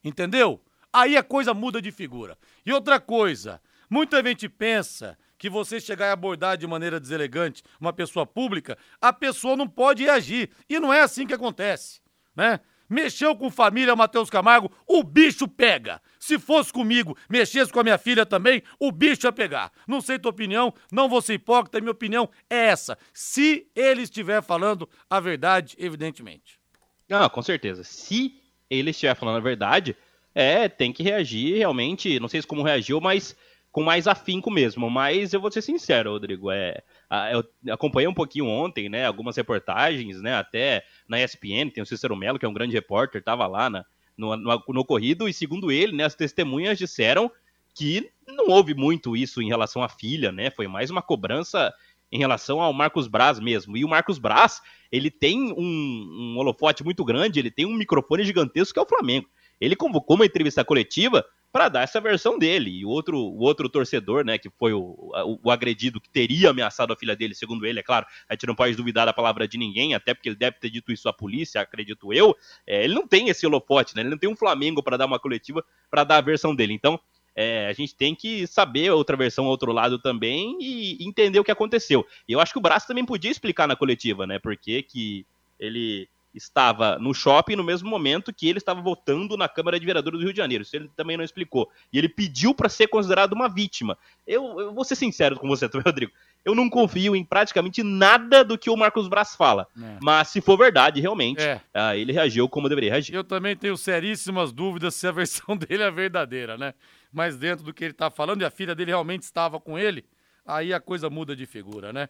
Entendeu? Aí a coisa muda de figura. E outra coisa, muita gente pensa que você chegar e abordar de maneira deselegante uma pessoa pública, a pessoa não pode reagir. E não é assim que acontece, né? Mexeu com família, Matheus Camargo, o bicho pega. Se fosse comigo, mexesse com a minha filha também, o bicho ia pegar. Não sei tua opinião, não vou ser hipócrita, minha opinião é essa. Se ele estiver falando a verdade, evidentemente. Não, com certeza. Se ele estiver falando a verdade, é, tem que reagir realmente, não sei se como reagiu, mas com mais afinco mesmo. Mas eu vou ser sincero, Rodrigo, é, eu acompanhei um pouquinho ontem, né, algumas reportagens, né, até na ESPN, tem o Cícero Melo, que é um grande repórter, estava lá na, no, no, no ocorrido, e segundo ele, né, as testemunhas disseram que não houve muito isso em relação à filha, né, foi mais uma cobrança em relação ao Marcos Braz mesmo. E o Marcos Braz, ele tem um, um holofote muito grande, ele tem um microfone gigantesco que é o Flamengo. Ele convocou uma entrevista coletiva para dar essa versão dele. E o outro, o outro torcedor, né, que foi o, o, o, agredido que teria ameaçado a filha dele, segundo ele, é claro, a gente não pode duvidar da palavra de ninguém, até porque ele deve ter dito isso à polícia, acredito eu. É, ele não tem esse holofote, né? Ele não tem um Flamengo para dar uma coletiva para dar a versão dele. Então, é, a gente tem que saber outra versão, outro lado também e entender o que aconteceu. E eu acho que o Braço também podia explicar na coletiva, né? Porque que ele estava no shopping no mesmo momento que ele estava votando na Câmara de Vereadores do Rio de Janeiro. Isso ele também não explicou. E ele pediu para ser considerado uma vítima. Eu, eu, vou ser sincero com você, Rodrigo. Eu não confio em praticamente nada do que o Marcos Braz fala. É. Mas se for verdade, realmente, é. uh, ele reagiu como deveria reagir. Eu também tenho seríssimas dúvidas se a versão dele é verdadeira, né? Mas dentro do que ele está falando, e a filha dele realmente estava com ele, aí a coisa muda de figura, né?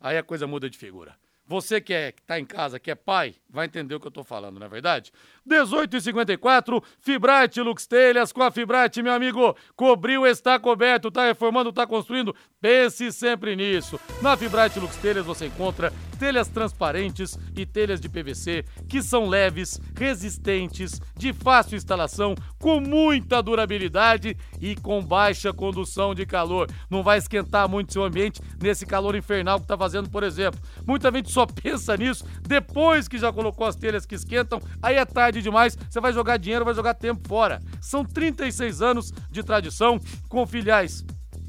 Aí a coisa muda de figura. Você que é, está em casa, que é pai, vai entender o que eu estou falando, não é verdade? 18h54, Fibrate Lux Telhas com a Fibrate, meu amigo. Cobriu, está coberto, está reformando, está construindo. Pense sempre nisso. Na Fibrate Lux Telhas você encontra telhas transparentes e telhas de PVC que são leves, resistentes, de fácil instalação, com muita durabilidade e com baixa condução de calor. Não vai esquentar muito seu ambiente nesse calor infernal que está fazendo, por exemplo. Muita gente só pensa nisso depois que já colocou as telhas que esquentam, aí é tarde demais, você vai jogar dinheiro, vai jogar tempo fora. São 36 anos de tradição com filiais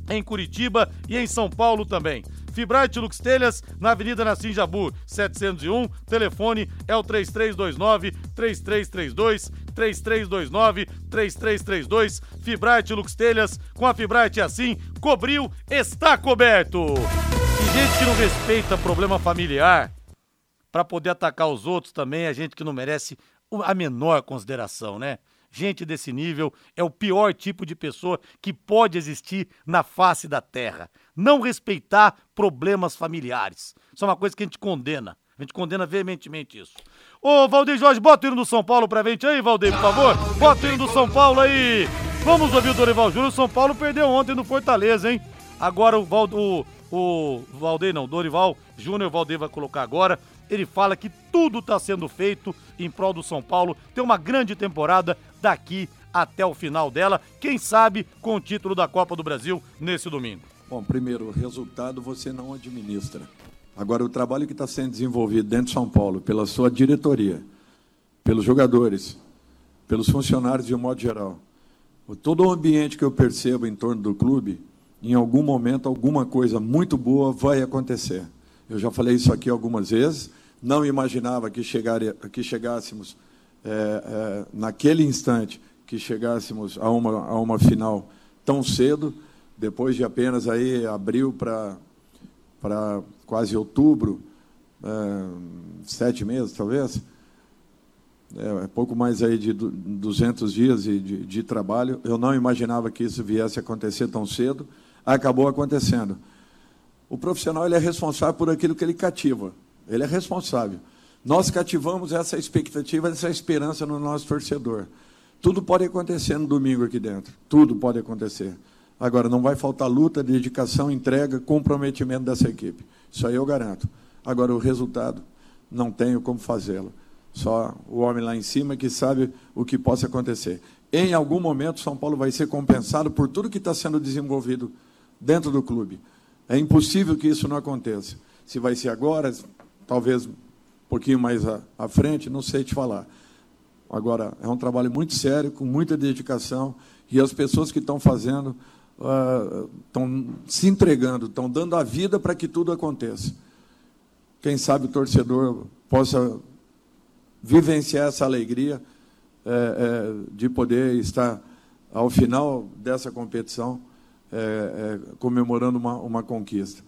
em Curitiba e em São Paulo também. Fibrate Lux Telhas, na Avenida Nassim Jabu, 701. Telefone é o 3329 3332 3329 3332. Fibrate Lux Telhas, com a Fibrate assim, cobriu, está coberto. Gente que não respeita problema familiar para poder atacar os outros também, é gente que não merece a menor consideração, né? Gente desse nível é o pior tipo de pessoa que pode existir na face da terra. Não respeitar problemas familiares. Isso é uma coisa que a gente condena. A gente condena veementemente isso. Ô, Valdeir Jorge, bota o hino do São Paulo pra gente aí, Valdeir, por favor. Bota o hino do São Paulo aí. Vamos ouvir o Dorival Júnior. O São Paulo perdeu ontem no Fortaleza, hein? Agora o, Val, o, o Valdeir, não, Dorival Júnior, Valdeir vai colocar agora. Ele fala que tudo está sendo feito em prol do São Paulo. Tem uma grande temporada daqui até o final dela. Quem sabe com o título da Copa do Brasil nesse domingo. Bom, primeiro, o resultado você não administra. Agora, o trabalho que está sendo desenvolvido dentro de São Paulo, pela sua diretoria, pelos jogadores, pelos funcionários de um modo geral, todo o ambiente que eu percebo em torno do clube, em algum momento, alguma coisa muito boa vai acontecer. Eu já falei isso aqui algumas vezes. Não imaginava que, chegaria, que chegássemos, é, é, naquele instante, que chegássemos a uma, a uma final tão cedo, depois de apenas aí abril para quase outubro, é, sete meses talvez, é, é, pouco mais aí de 200 dias de, de, de trabalho. Eu não imaginava que isso viesse a acontecer tão cedo. Acabou acontecendo. O profissional ele é responsável por aquilo que ele cativa. Ele é responsável. Nós cativamos essa expectativa, essa esperança no nosso torcedor. Tudo pode acontecer no domingo aqui dentro. Tudo pode acontecer. Agora, não vai faltar luta, dedicação, entrega, comprometimento dessa equipe. Isso aí eu garanto. Agora, o resultado, não tenho como fazê-lo. Só o homem lá em cima que sabe o que possa acontecer. Em algum momento, São Paulo vai ser compensado por tudo que está sendo desenvolvido dentro do clube. É impossível que isso não aconteça. Se vai ser agora, talvez um pouquinho mais à, à frente, não sei te falar. Agora, é um trabalho muito sério, com muita dedicação, e as pessoas que estão fazendo estão uh, se entregando, estão dando a vida para que tudo aconteça. Quem sabe o torcedor possa vivenciar essa alegria é, é, de poder estar ao final dessa competição é, é, comemorando uma, uma conquista.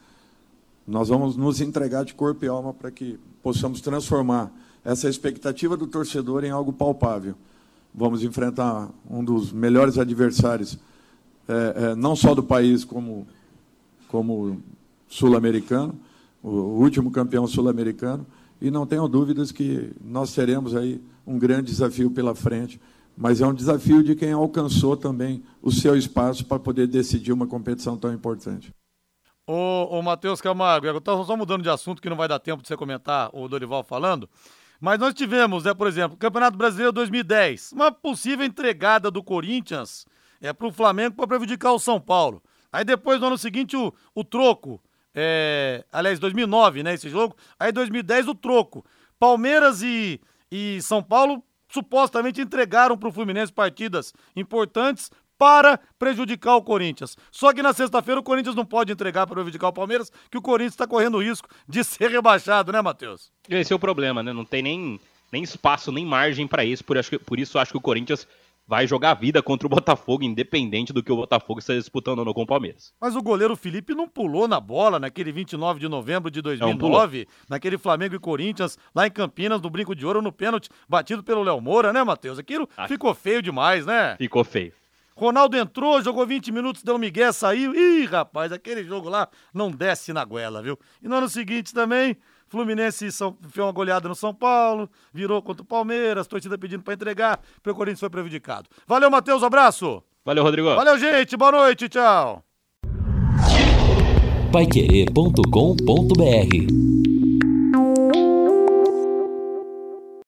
Nós vamos nos entregar de corpo e alma para que possamos transformar essa expectativa do torcedor em algo palpável. Vamos enfrentar um dos melhores adversários, é, é, não só do país, como, como sul-americano, o último campeão sul-americano, e não tenho dúvidas que nós teremos aí um grande desafio pela frente mas é um desafio de quem alcançou também o seu espaço para poder decidir uma competição tão importante. Ô, ô Matheus Camargo, eu estou só mudando de assunto que não vai dar tempo de você comentar o Dorival falando, mas nós tivemos, né, por exemplo, Campeonato Brasileiro 2010, uma possível entregada do Corinthians é pro Flamengo para prejudicar o São Paulo. Aí depois, no ano seguinte, o, o troco. É, aliás, 2009, né? Esse jogo. Aí 2010, o troco. Palmeiras e, e São Paulo supostamente entregaram pro Fluminense partidas importantes para prejudicar o Corinthians. Só que na sexta-feira o Corinthians não pode entregar para prejudicar o Palmeiras, que o Corinthians está correndo o risco de ser rebaixado, né, Matheus? Esse é o problema, né? Não tem nem, nem espaço, nem margem para isso. Por, acho que, por isso acho que o Corinthians vai jogar a vida contra o Botafogo, independente do que o Botafogo esteja disputando ou não com o Palmeiras. Mas o goleiro Felipe não pulou na bola naquele 29 de novembro de 2009, naquele Flamengo e Corinthians, lá em Campinas, no Brinco de Ouro, no pênalti, batido pelo Léo Moura, né, Matheus? Aquilo Ah. ficou feio demais, né? Ficou feio. Ronaldo entrou, jogou 20 minutos, deu um migué, saiu. Ih, rapaz, aquele jogo lá não desce na goela, viu? E no ano seguinte também, Fluminense São, fez uma goleada no São Paulo, virou contra o Palmeiras, torcida pedindo pra entregar, porque o Corinthians foi prejudicado. Valeu, Matheus, abraço! Valeu, Rodrigo. Valeu, gente, boa noite, tchau! Paiquerê.com.br